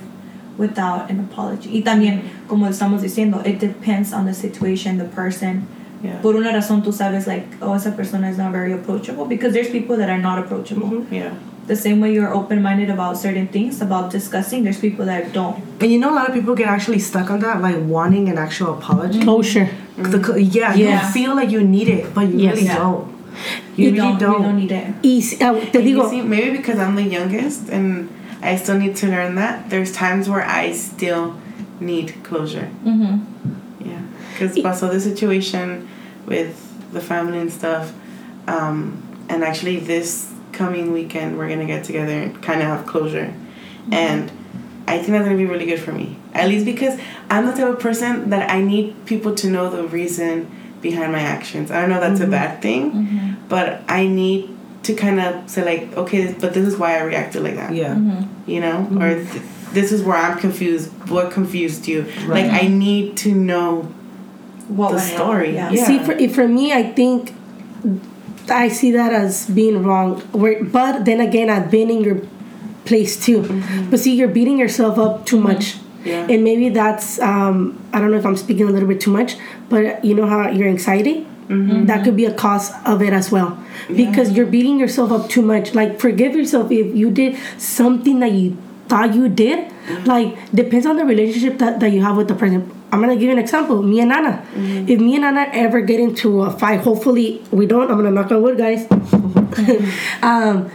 without an apology. Y también, como estamos diciendo, it depends on the situation, the person. Yeah. Por una razón tú sabes, like, oh, esa persona is not very approachable because there's people that are not approachable. Yeah. The same way you're open-minded about certain things, about discussing, there's people that don't. And you know, a lot of people get actually stuck on that, like wanting an actual apology. Closure. The yeah, Yeah. you feel like you need it, but you Yes. really Yeah. don't. You, really don't, don't. You don't need it. Y si- ah, te And you digo, see, maybe because I'm the youngest and I still need to learn that. There's times where I still need closure. Mm-hmm. Yeah, because pasó the situation with the family and stuff, um, and actually this coming weekend we're gonna get together and kind of have closure, mm-hmm. and I think that's gonna be really good for me. At least because I'm the type of person that I need people to know the reason behind my actions. I don't know if that's a mm-hmm. bad thing, mm-hmm. but I need to kind of say like, okay, but this is why I reacted like that. Yeah. you know? Or th- this is where i'm confused. What confused you? Like i need to know What The story, Yeah. yeah. See, for, for me, I think I see that as being wrong. But then again, I've been in your place too. Mm-hmm. But see, you're beating yourself up too mm-hmm. much. Yeah. And maybe that's, um, I don't know if I'm speaking a little bit too much, but you know how your anxiety? Mm-hmm. That could be a cause of it as well. Because you're beating yourself up too much. Like, forgive yourself if you did something that you thought you did. Like, depends on the relationship that, that you have with the person. I'm gonna give you an example. Me and Anna. If me and Anna ever get into a fight, hopefully we don't. I'm gonna knock on wood, guys. *laughs* um,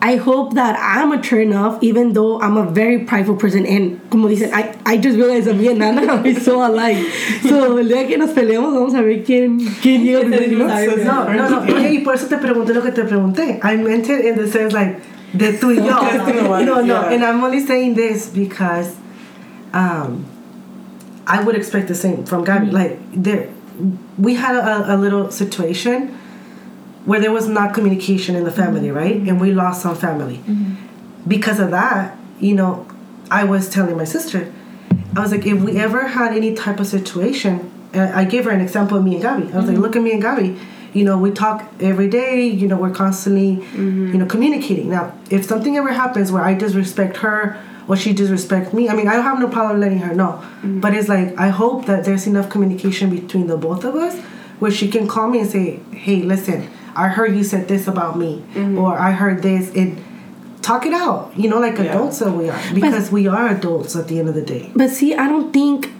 I hope that I'm mature enough, even though I'm a very prideful person. And como dicen, I, I just realized that me and Nana *laughs* are so alike. So el día que nos peleemos, vamos a ver quién, quién llega primero. No, no, no. Y por eso te pregunté lo que te pregunté. I meant it in the sense like de tú y *laughs* yo. No, no. And I'm only saying this because um, I would expect the same from Gabby. Mm. Like there, we had a, a little situation where there was not communication in the family, mm-hmm. right? And we lost some family. Mm-hmm. Because of that, you know, I was telling my sister, I was like, if we ever had any type of situation, and I gave her an example of me and Gabby. I was like, mm-hmm. look at me and Gabby. You know, we talk every day. You know, we're constantly, you know, communicating. Now, if something ever happens where I disrespect her or she disrespect me, I mean, I don't have no problem letting her know. Mm. But it's like I hope that there's enough communication between the both of us where she can call me and say, "Hey, listen, I heard you said this about me, mm-hmm. or I heard this," and talk it out. You know, like Yeah. adults that we are, because we are adults at the end of the day. But see, I don't think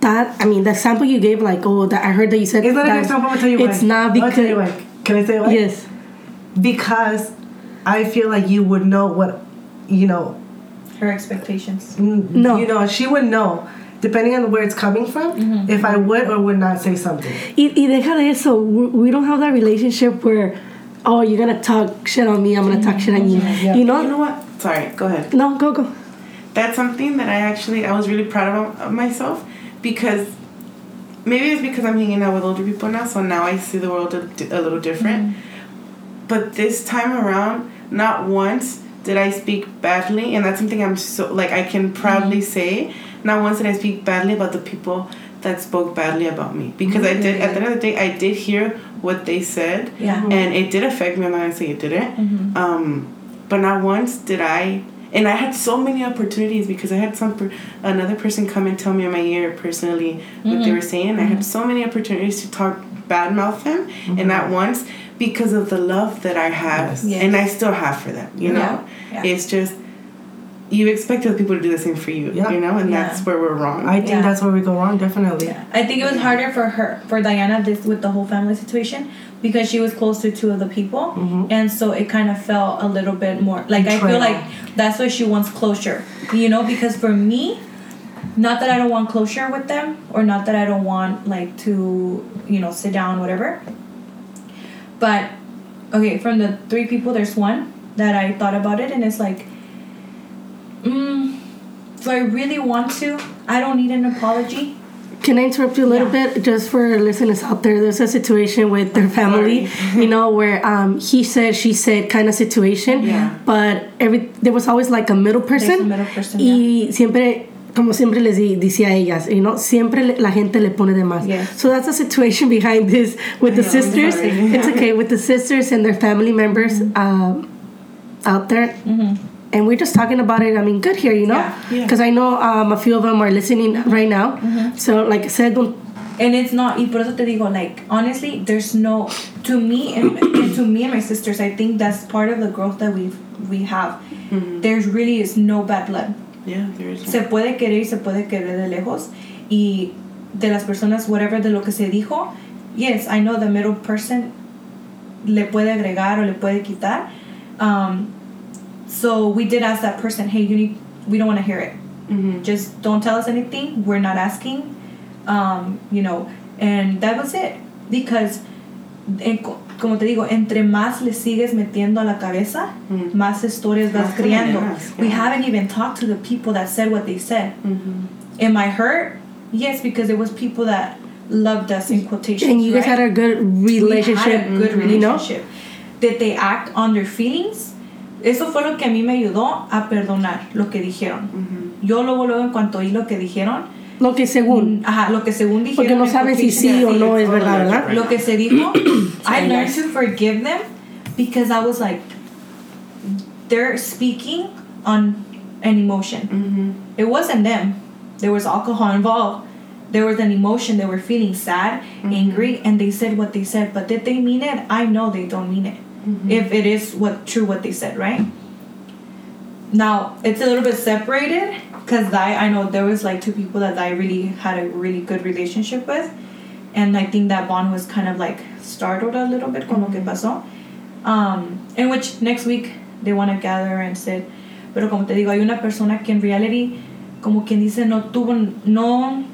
that I mean the example you gave like oh that I heard that you said It's not a that good example. I'll tell you why. it's not I'll because tell you why. Can I say why? yes Because I feel like you would know what, you know, Her expectations. Mm, no. You know, she would know, depending on where it's coming from, mm-hmm. if I would or would not say something. y, y deja de eso we we don't have that relationship where oh you're gonna talk shit on me I'm gonna talk shit on you Yeah. you know You know what? Sorry, go ahead. no go go That's something that I actually I was really proud of, of myself because maybe it's because I'm hanging out with older people now, so now I see the world a, a little different. Mm-hmm. But this time around, not once did I speak badly, and that's something I'm so like I can proudly mm-hmm. say. Not once did I speak badly about the people that spoke badly about me because I did. At the end of the day, I did hear what they said, Yeah. Mm-hmm. and it did affect me. I'm not gonna say it didn't. Mm-hmm. Um, but not once did I. And I had so many opportunities because I had some per, another person come and tell me in my ear personally what they were saying. I had so many opportunities to talk bad mouth them, and not once because of the love that I have Yes. Yes. and I still have for them. You know, Yeah. Yeah. it's just you expect other people to do the same for you. Yeah. You know, and Yeah. that's where we're wrong. I think Yeah. that's where we go wrong, definitely. I think it was harder for her, for Diana, this with the whole family situation, because she was close to two of the people, mm-hmm. and so it kind of felt a little bit more like I feel like that's why she wants closure, you know, because for me, not that I don't want closure with them, or not that I don't want like to, you know, sit down, whatever. But okay, from the three people, there's one that I thought about it, and it's like, mm, do I really want to? I don't need an apology. Can I interrupt you a little Yeah. bit just for listeners out there? There's a situation with their family, *laughs* you know, where um, he said, she said kind of situation, Yeah. but every there was always like a middle person. There's a middle person, y siempre, como siempre les di- decía a ellas, you know, siempre le- la gente le pone de más. Yes. So that's the situation behind this with the know, sisters. It's okay with the sisters and their family members um, out there. And we're just talking about it. I mean, good here, you know, Yeah. Yeah. because I know um, a few of them are listening right now. So, like I said, don't and it's not y por eso te digo like honestly there's no to me and, and to me and my sisters i think that's part of the growth that we we have there's really is no bad blood yeah, there is. se puede querer y se puede querer de lejos. Y de las personas whatever de lo que se dijo yes i know the middle person le puede agregar o le puede quitar. Um, so we did ask that person hey you need we don't want to hear it. Mhm. just don't tell us anything. We're not asking. Um, you know and that was it. Because como te digo entre más le sigues metiendo a la cabeza Mm. más historias vas problemas, we haven't even talked to the people that said what they said Mhm. am i hurt yes because it was people that loved us in quotations and you guys right? had a good We relationship, had a good you know. relationship did they act on their feelings eso fue lo que a mí me ayudó a perdonar lo que dijeron yo luego luego en cuanto oí lo que dijeron Lo que según, mm, Ajá, lo que según dijeron. porque no en saben si sí o no es verdad, ¿verdad? Lo que se dijo, *clears throat* I learned to forgive them because I was like, they're speaking on an emotion. Mhm. It wasn't them. There was alcohol involved. There was an emotion. They were feeling sad, mm-hmm. angry, and they said what they said. But did they mean it? I know they don't mean it. Mm-hmm. If it is what true what they said, right? Now it's a little bit separated because I I know there was like two people that I really had a really good relationship with, and I think that bond was kind of like startled a little bit con lo que pasó. Um, in which next week they want to gather and sit, pero como te digo hay una persona que en reality como quien dice no tuvo no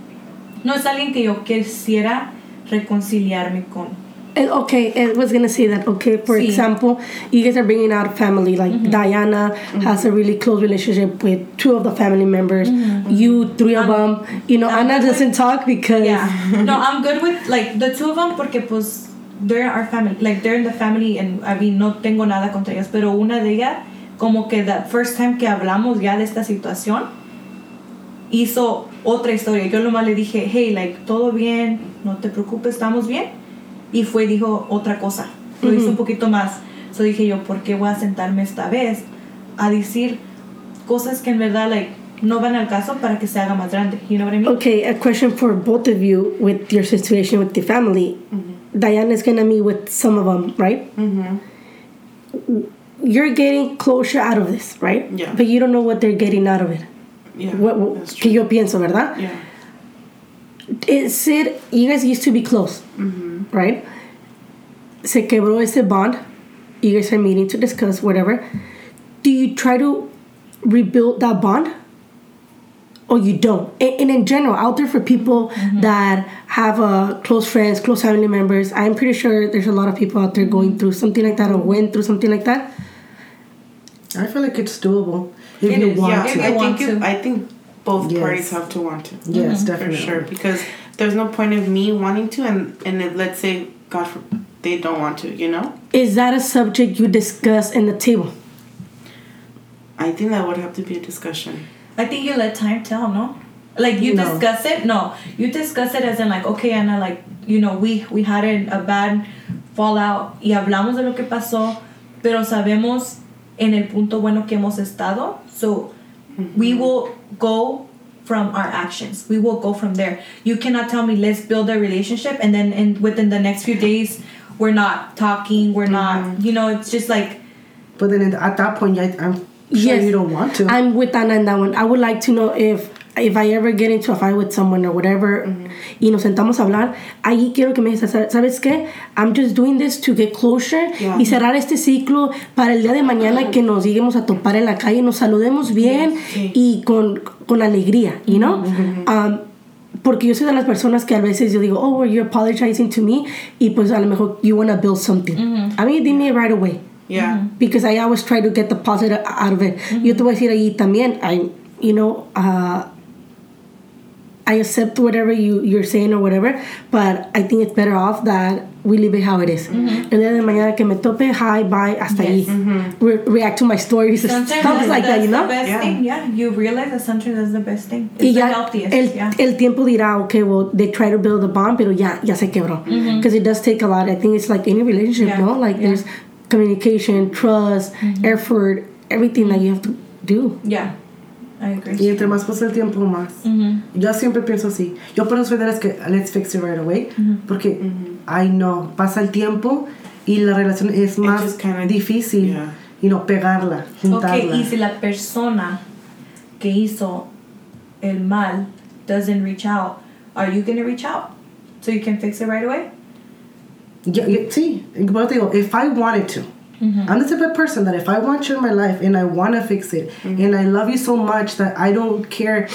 no es alguien que yo quisiera reconciliarme con. And okay, eh, I was gonna say that. Okay, for Sí. example, you guys are bringing out a family. Like mm-hmm. Diana mm-hmm. has a really close relationship with two of the family members. Mm-hmm. You, three of them. You know, I'm Anna doesn't talk because Yeah. *laughs* no, I'm good with like the two of them porque pues they're our family. Like they're in the family and I mean no tengo nada contra ellas, pero una de ellas como que the first time que hablamos ya de esta situación hizo otra historia. Yo nomás le dije, "Hey, like todo bien, no te preocupes, estamos bien." Y fue dijo otra cosa. Lo hizo un poquito más. So dije yo, ¿por qué voy a sentarme esta vez a decir cosas que en verdad like no van al caso para que se haga más grande? You know what I mean? Okay, a question for both of you with your situation with the family. Diana's gonna meet with some of them, right? You're getting closure out of this, right? Yeah. But you don't know what they're getting out of it. Yeah, What, what- que yo pienso, ¿verdad? Yeah. is it you guys used to be close, right? Se quebró ese bond. You guys are meeting to discuss whatever. Do you try to rebuild that bond? Or you don't? And, and in general, out there for people that have uh, close friends, close family members, I'm pretty sure there's a lot of people out there going through something like that or went through something like that. I feel like it's doable if It you is, want yeah, to. you I want think it. I think both Yes. parties have to want to. Yes, definitely. For definitely. sure, because there's no point of me wanting to, and and if, let's say God, for, they don't want to, you know. Is that a subject you discuss in the table? I think that would have to be a discussion. I think you let time tell, no? Like you No. discuss it. No, you discuss it as in like, okay, Anna, like you know, we we had a, a bad fallout y hablamos de lo que pasó, pero sabemos en el punto bueno que hemos estado. So we mm-hmm. will go from our actions. We will go from there. You cannot tell me let's build a relationship and then in within the next few days we're not talking. We're not. Mm-hmm. You know, it's just like But then at that point, I, I'm sure Yes. you don't want to. I'm with Anna in that one. I would like to know if if I ever get into a fight with someone or whatever y nos sentamos a hablar, ahí quiero que me digas, ¿sabes qué? I'm just doing this to get closure Yeah. y cerrar este ciclo para el día de mañana que nos lleguemos a topar en la calle, nos saludemos bien Sí. y con, con alegría, you know? Um, porque yo soy de las personas que a veces yo digo, oh, well, you're apologizing to me y pues a lo mejor you want to build something. A mí dime right away Yeah. because I always try to get the positive out of it. Yo te voy a decir ahí también, I, you know, uh, I accept whatever you, you're saying or whatever, but I think it's better off that we leave it how it is. El día de mañana que me tope, hi, bye, hasta Yes. ahí. Re- react to my stories, sometimes stuff like that, you know? the best Yeah. thing. Yeah, you realize that sometimes that's the best thing. It's Y the ya healthiest. el, yeah. el tiempo dirá, okay, well, they try to build a bond, pero ya, ya se quebró. Because it does take a lot. I think it's like any relationship, Mm-hmm. Yeah, no? Like yeah. Mm-hmm. there's communication, trust, effort, everything that you have to do. yeah, I agree. Y entre más pasa el tiempo, más. Yo siempre pienso así. Yo por eso soy de las que let's fix it right away. Porque I know, pasa el tiempo y la relación es más just kinda- difícil. yeah. You know, pegarla, juntarla. Okay, y si la persona que hizo el mal doesn't reach out, are you gonna reach out so you can fix it right away? Yeah, yeah, sí, pero te digo, if I wanted to, Mm-hmm. I'm the type of person that if I want you in my life and I want to fix it mm-hmm. and I love you so much that I don't care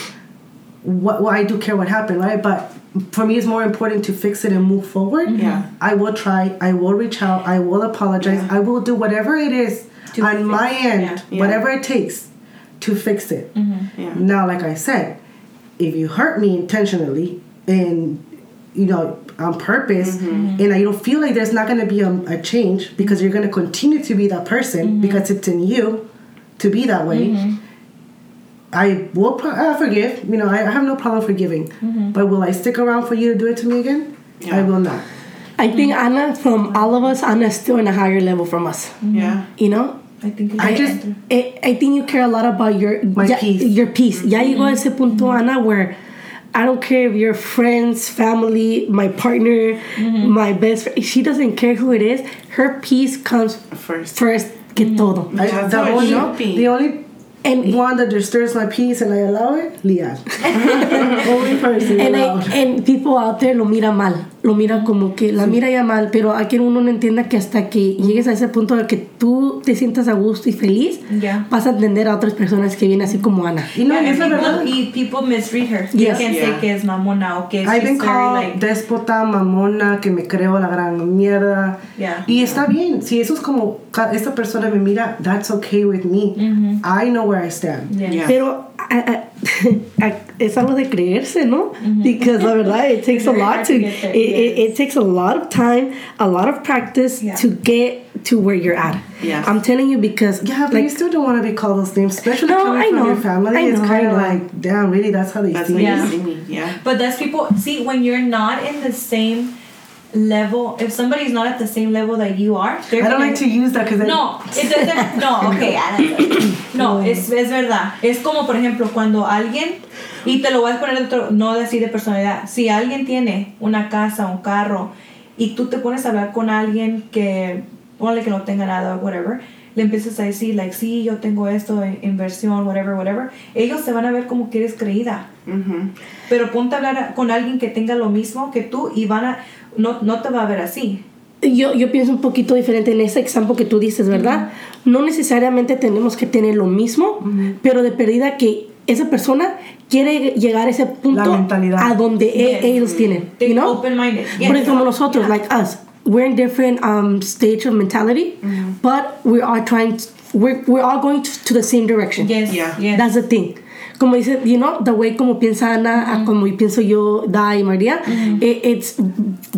what, well, I do care what happened, right? But for me, it's more important to fix it and move forward. Mm-hmm. Yeah. I will try, I will reach out, I will apologize, Yeah. I will do whatever it is To on fix- my end, yeah. Yeah. whatever it takes to fix it. Yeah. Now, like I said, if you hurt me intentionally and you know on purpose, mm-hmm. and I don't feel like there's not going to be a, a change because you're going to continue to be that person mm-hmm. because it's in you to be that way. Mm-hmm. I will pro- I forgive. You know, I, I have no problem forgiving, but will I stick around for you to do it to me again? I will not. I think Anna, from all of us, Anna is still in a higher level from us. Yeah. You know? I think I just- I, I think you care a lot about your My ya- peace. Your peace. Ya llegó a ese punto, Ana, where I don't care if you're friends, family, my partner, mm-hmm. my best friend. She doesn't care who it is. Her peace comes First. first que mm-hmm. todo. I, That's the only, the only And one that disturbs my peace and I allow it, Lian. *laughs* only person And, allowed. I, and people out there lo mira mal, lo mira como que la mira ya mal, pero aquí uno no entienda que hasta que llegues a ese punto de que tú te sientas a gusto y feliz, Yeah. vas a entender a otras personas que vienen así como Ana. y no, Yeah, es la people, verdad. y people misread her. Yes. can say Yeah. que es mamona o que I've been called like déspota, mamona, que me creo la gran mierda. Yeah. Y está bien. Si eso es como esta persona me mira, that's okay with me. I know where I stand. yeah. Yeah. Pero a- *laughs* es algo de creerse, ¿no? Because la verdad, it *laughs* takes a lot to, to it, get there, it, it takes a lot of time, a lot of practice Yeah. to get to where you're at. Yeah. I'm telling you because Yeah, but like, you still don't want to be called those names, especially No, coming I from know. your family. I it's know, kind of like, damn, really? That's how they That's see what me. Yeah. see me. Yeah. But that's people see when you're not in the same level. If somebody's not at the same level that you are, I don't like to use that because No, it doesn't. No, *laughs* okay. *coughs* No, es, es verdad. Es como, por ejemplo, cuando alguien, y te lo voy a poner otro, no decir de personalidad, si alguien tiene una casa, un carro, y tú te pones a hablar con alguien que ponle que no tenga nada, whatever, le empiezas a decir, like, sí, yo tengo esto, inversión, whatever, whatever, ellos se van a ver como que eres creída. Mhm. Pero ponte a hablar con alguien que tenga lo mismo que tú y van a, no, no te va a ver así. Yo, yo pienso un poquito diferente en ese ejemplo que tú dices, ¿verdad? No necesariamente tenemos que tener lo mismo, pero de perdida que esa persona quiere llegar a ese punto a donde e- Yes. ellos tienen, you know? open-minded. Yes. Por ejemplo, nosotros, Yeah. like us, we're in different um, stage of mentality, mm-hmm. but we are trying, to, we're, we're all going to, to the same direction. Yes, Yeah. yes. That's the thing. Como dice, you know, the way como piensa Ana, a como pienso yo, Da y María, mm-hmm. it, it's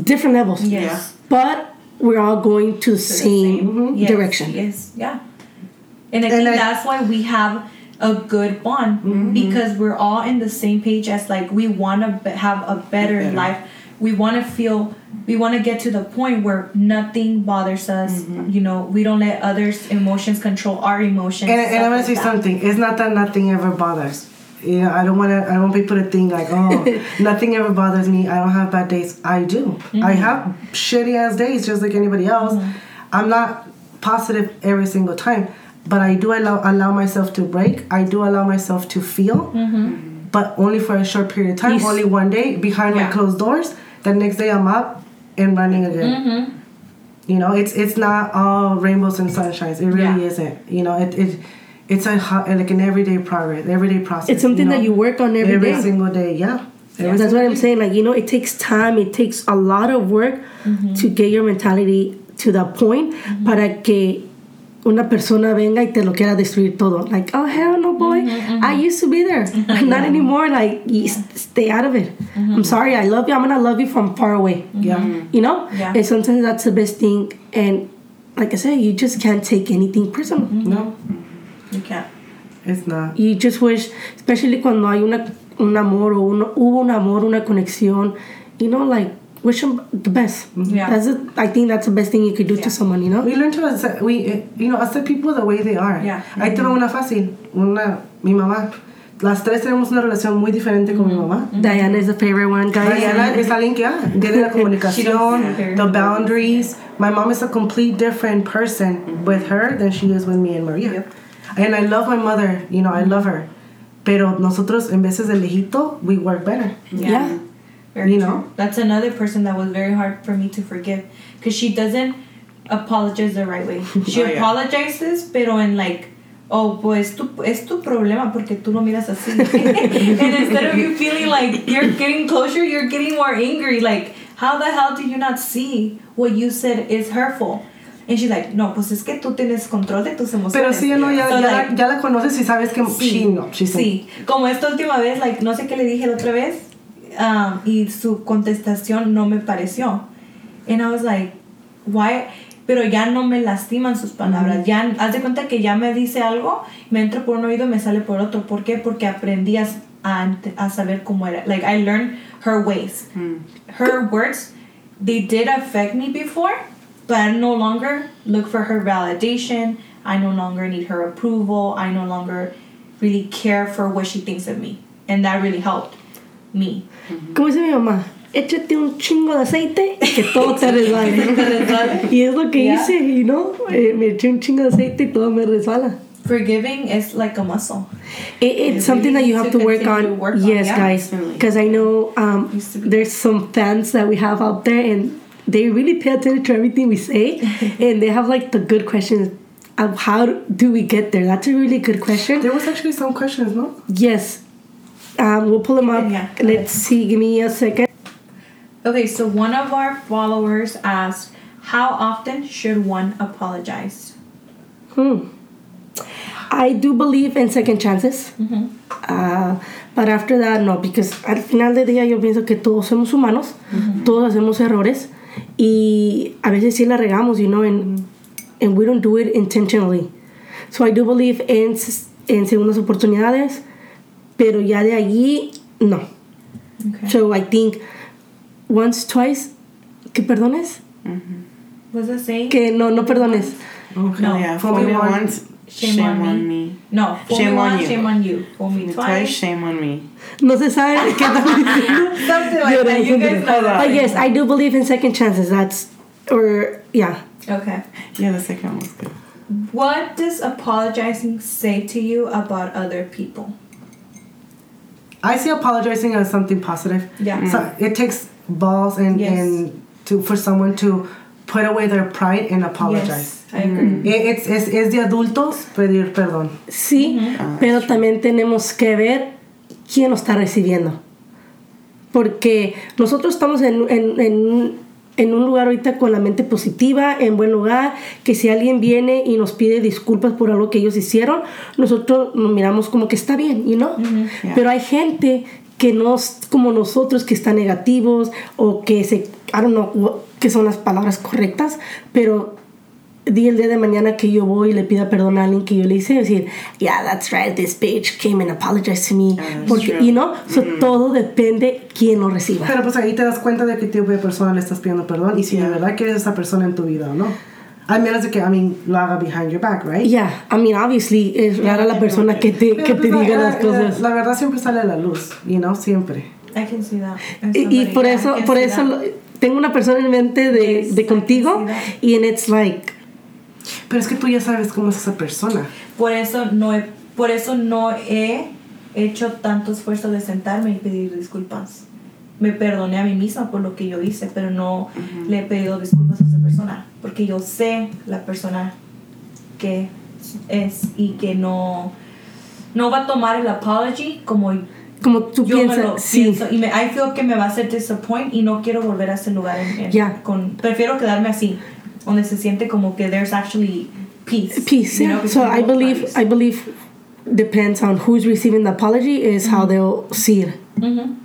different levels. Yes. But we're all going to the the same, Yes, direction. Yes, yeah. And I And think I- that's why we have a good bond because we're all in the same page as like we want to be- have a better, Better. life. We want to feel, we want to get to the point where nothing bothers us. Mm-hmm. You know, we don't let others' emotions control our emotions. And, and I'm gonna like say that. something. It's not that nothing ever bothers. You know, I don't want to. I don't want people to think like, oh, *laughs* nothing ever bothers me. I don't have bad days. I do. I mm-hmm. have shitty ass days, just like anybody else. Mm-hmm. I'm not positive every single time, but I do allow allow myself to break. I do allow myself to feel, but only for a short period of time. Yes. Only one day behind Yeah. my closed doors. The next day I'm up and running again. Mm-hmm. You know, it's it's not all rainbows and sunshines. It really Yeah. isn't. You know, it, it it's a like an everyday progress, everyday process. It's something that you work on every every day. single day. Yeah. Every That's what I'm saying. Like, you know, it takes time, it takes a lot of work mm-hmm. to get your mentality to that point mm-hmm. para que una persona venga y te lo quiera destruir todo. Like, oh, hell no, boy. I used to be there. *laughs* Not anymore. Like, stay out of it. I'm sorry. I love you. I'm going to love you from far away. Yeah. You know? Yeah. And sometimes that's the best thing. And like I said, you just can't take anything personal. No, You can't. it's not. You just wish, especially cuando hay una, un amor o un, hubo un amor, una conexión, you know, like, wish them the best. Yeah. That's it. I think that's the best thing you could do Yeah. to someone, you know? We learn to accept, we you know accept people the way they are. Yeah. Ahí te va una fácil. Una mi mamá. Las tres tenemos una relación muy diferente con mi mm-hmm. mamá. Mm-hmm. Diana is the favorite one, guys. Diana es alguien que ah, tiene la *laughs* comunicación, the boundaries. My mom is a complete different person mm-hmm. with her than she is with me and Maria. Yep. And I love my mother, you know, I love her. Pero nosotros en veces de lejito, we work better. Yeah. Very You true. know? That's another person that was very hard for me to forgive because she doesn't apologize the right way. *laughs* She Oh, yeah. apologizes, pero en like, oh, pues tu, es tu problema porque tú lo miras así. *laughs* and instead of you feeling like you're getting closer, you're getting more angry. Like, how the hell do you not see what you said is hurtful? And she's like, no, pues es que tú tienes control de tus emociones. Pero sí, no, ya, So, ya, like, la, ya la conoces y sabes que Sí, she, no, she's sí. Como esta última vez, like, no sé qué le dije la otra vez, um, y su contestación no me pareció. And I was like, why? Pero ya no me lastiman sus palabras. Ya, haz de cuenta que ya me dice algo, me entra por un oído y me sale por otro. ¿Por qué? Porque aprendí a, a, a saber cómo era. Like, I learned her ways. Her words, they did affect me before, but I no longer look for her validation. I no longer need her approval. I no longer really care for what she thinks of me. And that really helped me. Como dice mi mamá, échate un chingo de aceite y que todo te resbale. *laughs* *laughs* y es lo que Yeah. hice, you know? Eh, me eché un chingo de aceite y todo me resbala. Forgiving is like a muscle. It, it's You something that you have to to work on. to work on, yes, yeah. guys, because I know um, Needs to be- there's some fans that we have out there, and they really pay attention to everything we say, *laughs* and they have like the good questions. Of how do we get there? That's a really good question. There was actually some questions, no? Yes, um, we'll pull them up. Yeah. Let's see. Give me a second. Okay, so one of our followers asked, How often should one apologize? Hmm. I do believe in second chances. Uh, but after that, no, because al final del día yo pienso que todos somos humanos, todos hacemos errores y a veces sí la regamos, you know, and, and we don't do it intentionally. So I do believe in, s- en segundas oportunidades, pero ya de allí, no. Okay. So I think once, twice, que perdones, mm-hmm. What's that saying? que no, no perdones. Okay. No. Oh, yeah, Fool fool me me once, once, Shame, on, me. No, fool Shame me on once, you. shame on you. Fool me Twice, twice. shame on me. No se sabe qué están. *laughs* Something like that. You guys know that. But yes, I do believe in second chances. That's or yeah, Okay. Yeah, the second one was good. What does apologizing say to you about other people? I see apologizing as something positive. Yeah. So mm. it takes balls and, Yes. and to for someone to put away their pride and apologize. Yes, I agree. Mm. It- It's, es, es de adultos pedir perdón. Sí, mm-hmm. pero también tenemos que ver quién lo está recibiendo. Porque nosotros estamos en, en- en- en un lugar ahorita con la mente positiva, en buen lugar, que si alguien viene y nos pide disculpas por algo que ellos hicieron, nosotros nos miramos como que está bien, you know? Yeah. Pero hay gente que no es como nosotros, que están negativos o que se, I don't know qué son las palabras correctas, pero di el día de mañana que yo voy y le pida perdón a alguien que yo le hice, decir, yeah, that's right, this bitch came and apologized to me. that's Porque, true. you know, so todo depende quién lo reciba. Pero pues ahí te das cuenta de qué tipo de persona le estás pidiendo perdón y si de Yeah. verdad quieres esa persona en tu vida o no. A menos de que, I mean, lo haga behind your back, right? Yeah, I mean, obviously, es rara la persona que te, que te pues, la- diga la, las cosas. La, la verdad siempre sale a la luz, you know, siempre. I can see that. Y, y por Yeah, I eso, por eso lo- tengo una persona en mente de, Yes, de contigo y en it's like, Pero es que tú ya sabes cómo es esa persona. Por eso no he, por eso no he hecho tanto esfuerzo de sentarme y pedir disculpas. Me perdoné a mí misma por lo que yo hice, pero no le he pedido disculpas a esa persona, porque yo sé la persona que es y que no no va a tomar el apology como como tú yo me piensas, lo sí. pienso y me I feel que me va a hacer disappoint y no quiero volver a ese lugar en, en- Ya. con prefiero quedarme así donde se siente como que there's actually peace peace. you Yeah. know, so I believe parties. I believe depends on who's receiving the apology is how they'll see it. Ujú.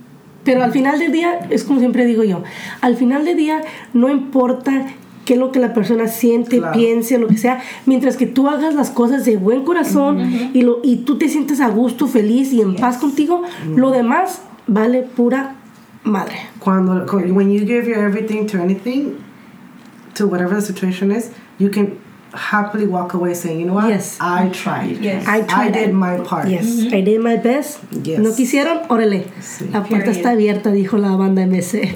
Pero al final del día, es como siempre digo yo, al final del día no importa qué es lo que la persona siente, Claro. piense, lo que sea, mientras que tú hagas las cosas de buen corazón y, lo, y tú te sientes a gusto, feliz y en paz contigo, lo demás vale pura madre. Cuando, cu- when you give your everything to anything, to whatever the situation is, you can happily walk away saying, you know what? Yes. I tried. Yes. I, tried I did my part. Yes, I did my best. Yes. No quisieron, órale. Sí. La puerta Period. está abierta, dijo la banda MC.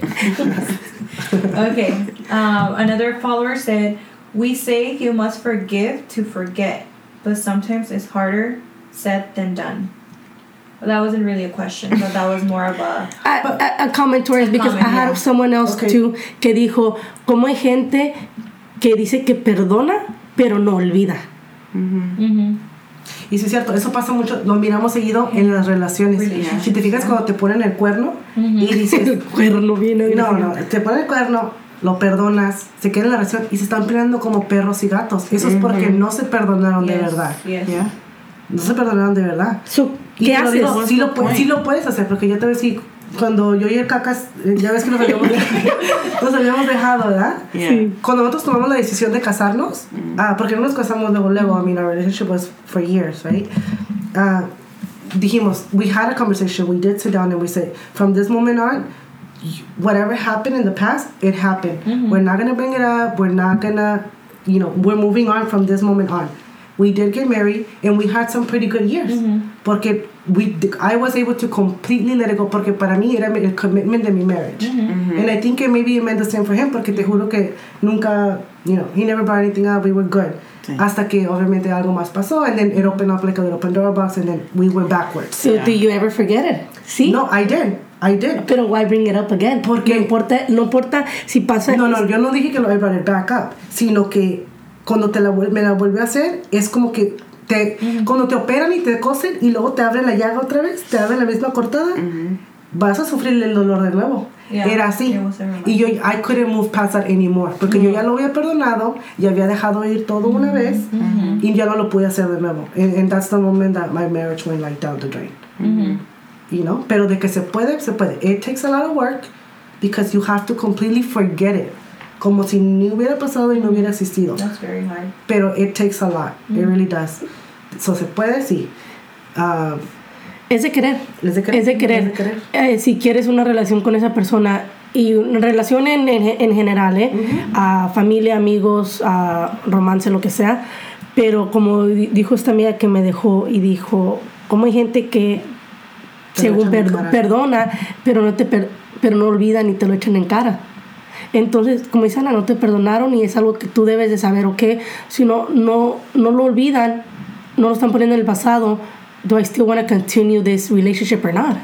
*laughs* okay um, another follower said we say you must forgive to forget but sometimes it's harder said than done well, that wasn't really a question but that was more of a a, a, a comment towards because comment, I had yeah. someone else Okay. too que dijo como hay gente que dice que perdona pero no olvida mhm Y sí es cierto, eso pasa mucho, lo miramos seguido en las relaciones. Si te fijas cuando te ponen el cuerno y dices, *laughs* el cuerno viene no, no, te ponen el cuerno, lo perdonas, se queda en la relación y se están peleando como perros y gatos. Eso es porque no se perdonaron de Yes, verdad. yes. Yeah. No se perdonaron de verdad. So, ¿qué te lo haces? digo, sí, lo, What's sí lo puedes hacer, porque yo te voy a decir, cuando yo y el cacas, eh, ya ves que nos habíamos, *laughs* nos habíamos dejado, ¿verdad? Yeah. Sí. Cuando nosotros tomamos la decisión de casarnos, ah, porque no nos casamos luego, luego, I mean, our relationship was for years, right? Ah, dijimos, we had a conversation, we did sit down and we said, from this moment on, whatever happened in the past, it happened. We're not gonna bring it up, we're not gonna, you know, we're moving on from this moment on. We did get married and we had some pretty good years. Porque we, I was able to completely let it go, porque para mí era el commitment de mi marriage. And I think it maybe it meant the same for him, porque te juro que nunca, you know, he never brought anything up, we were good. Sí. Hasta que obviamente algo más pasó, and then it opened up like a little Pandora box, and then we went backwards. So, Yeah. do you ever forget it? Sí. No, I did, I did. Pero why bring it up again? Porque- no importa, no importa si pasa. No, no, yo no dije que lo I brought it back up, sino que cuando te la, me la vuelve a hacer, es como que te, cuando te operan y te cosen y luego te abren la llaga otra vez, te abren la misma cortada, vas a sufrir el dolor de nuevo. Yeah, Era así. Y yo, I couldn't move past that anymore, porque yo ya lo había perdonado, ya había dejado ir todo una vez, y ya no lo pude hacer de nuevo. And, and that's the moment that my marriage went like down the drain. You know? Pero de que se puede, se puede. It takes a lot of work, because you have to completely forget it. Como si ni hubiera pasado y no hubiera existido. that's very hard Pero it takes a lot. It really does. So se puede, sí. Ah, Es de querer. Es de querer. Es de querer. Es de querer. Eh, si quieres una relación con esa persona y una relación en, en, en general, ¿eh? A familia, amigos, a romance, lo que sea. Pero como di- dijo esta amiga que me dejó y dijo, como hay gente que Te según per- perdona, pero no te per- pero no olvida ni te lo echan en cara. Entonces, como dice Ana, no te perdonaron y es algo que tú debes de saber, ¿ok? Si no, no, no lo olvidan, no lo están poniendo en el pasado, do I still want to continue this relationship or not?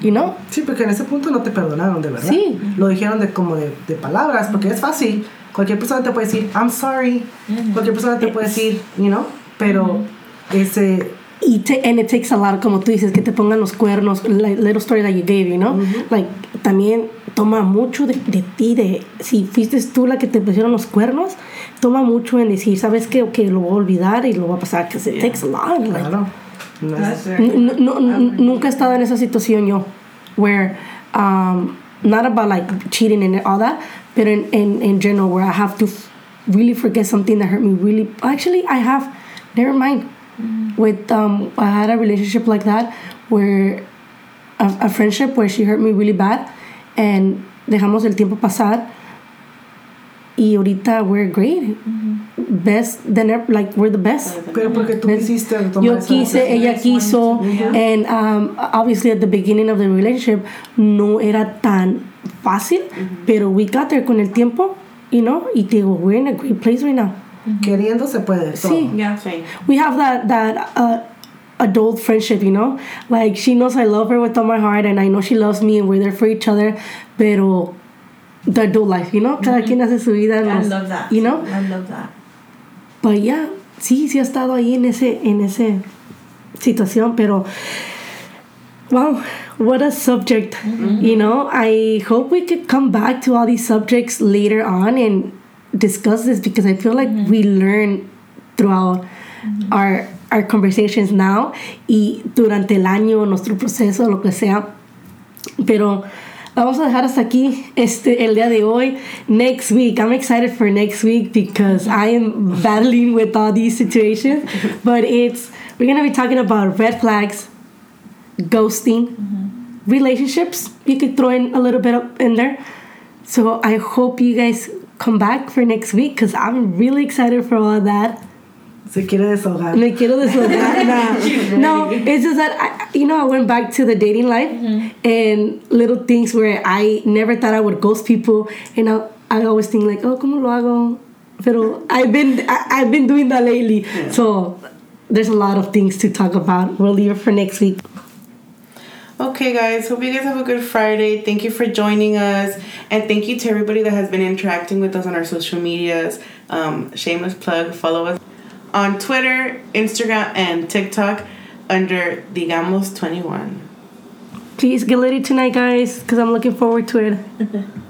You know? Sí, porque en ese punto no te perdonaron, de verdad. Sí. Lo dijeron de como de, de palabras, porque es fácil. Cualquier persona te puede decir, I'm sorry. Cualquier persona te puede decir, you know. Pero ese. Y te, and it takes a lot, como tú dices, que te pongan los cuernos, like little story that you gave, you know? Like, también toma mucho de, de ti, de si fuiste tú la que te pusieron los cuernos, toma mucho en decir, ¿sabes qué? Ok, lo voy a olvidar y lo voy a pasar, because it takes a lot. like, Claro. No es- That's very N- no, no, nunca he estado en esa situación yo, where, um, not about like cheating and all that, but in, in, in general, where I have to really forget something that hurt me really. Actually, I have, never mind. With, um, I had a relationship like that where, a, a friendship where she hurt me really bad, and dejamos el tiempo pasar, y ahorita we're great. Best than ever, like, we're the best. Pero porque tú quisiste tomar Yo quise, ella quiso, and um, obviously at the beginning of the relationship no era tan fácil, pero we got there con el tiempo, you know, y te digo, we're in a great place right now. Mm-hmm. Queriendo se puede. todo. Sí. Yeah. Sí. We have that that uh, adult friendship, you know, like she knows I love her with all my heart, and I know she loves me, and we're there for each other, pero the adult life, you know, cada mm-hmm. quien hace su vida, I nos- love that. you know. I love that. But yeah, sí, sí ha estado ahí en ese, en ese situación, pero wow, what a subject. Mm-hmm. You know, I hope we could come back to all these subjects later on and discuss this because I feel like we mm-hmm. learn throughout mm-hmm. our our conversations now y durante el año, nuestro proceso, lo que sea. Pero vamos a dejar hasta aquí este el día de hoy. Next week, I'm excited for next week because mm-hmm. I am battling with all these situations. *laughs* But it's we're gonna be talking about red flags, ghosting, relationships. You could throw in a little bit up in there. So I hope you guys come back for next week because I'm really excited for all that. Se quiere desahogar. Me quiero deshogar. *laughs* No, it's just that I, you know I went back to the dating life mm-hmm. and little things where I never thought I would ghost people, and I, I always think like, oh, cómo lo hago. Pero I've been I, I've been doing that lately, so there's a lot of things to talk about. We'll leave it for next week. Okay, guys. Hope you guys have a good Friday. Thank you for joining us, and thank you to everybody that has been interacting with us on our social medias. Um, shameless plug. Follow us on Twitter, Instagram, and TikTok under Digamos Twenty One. Please get ready tonight, guys, because I'm looking forward to it. *laughs*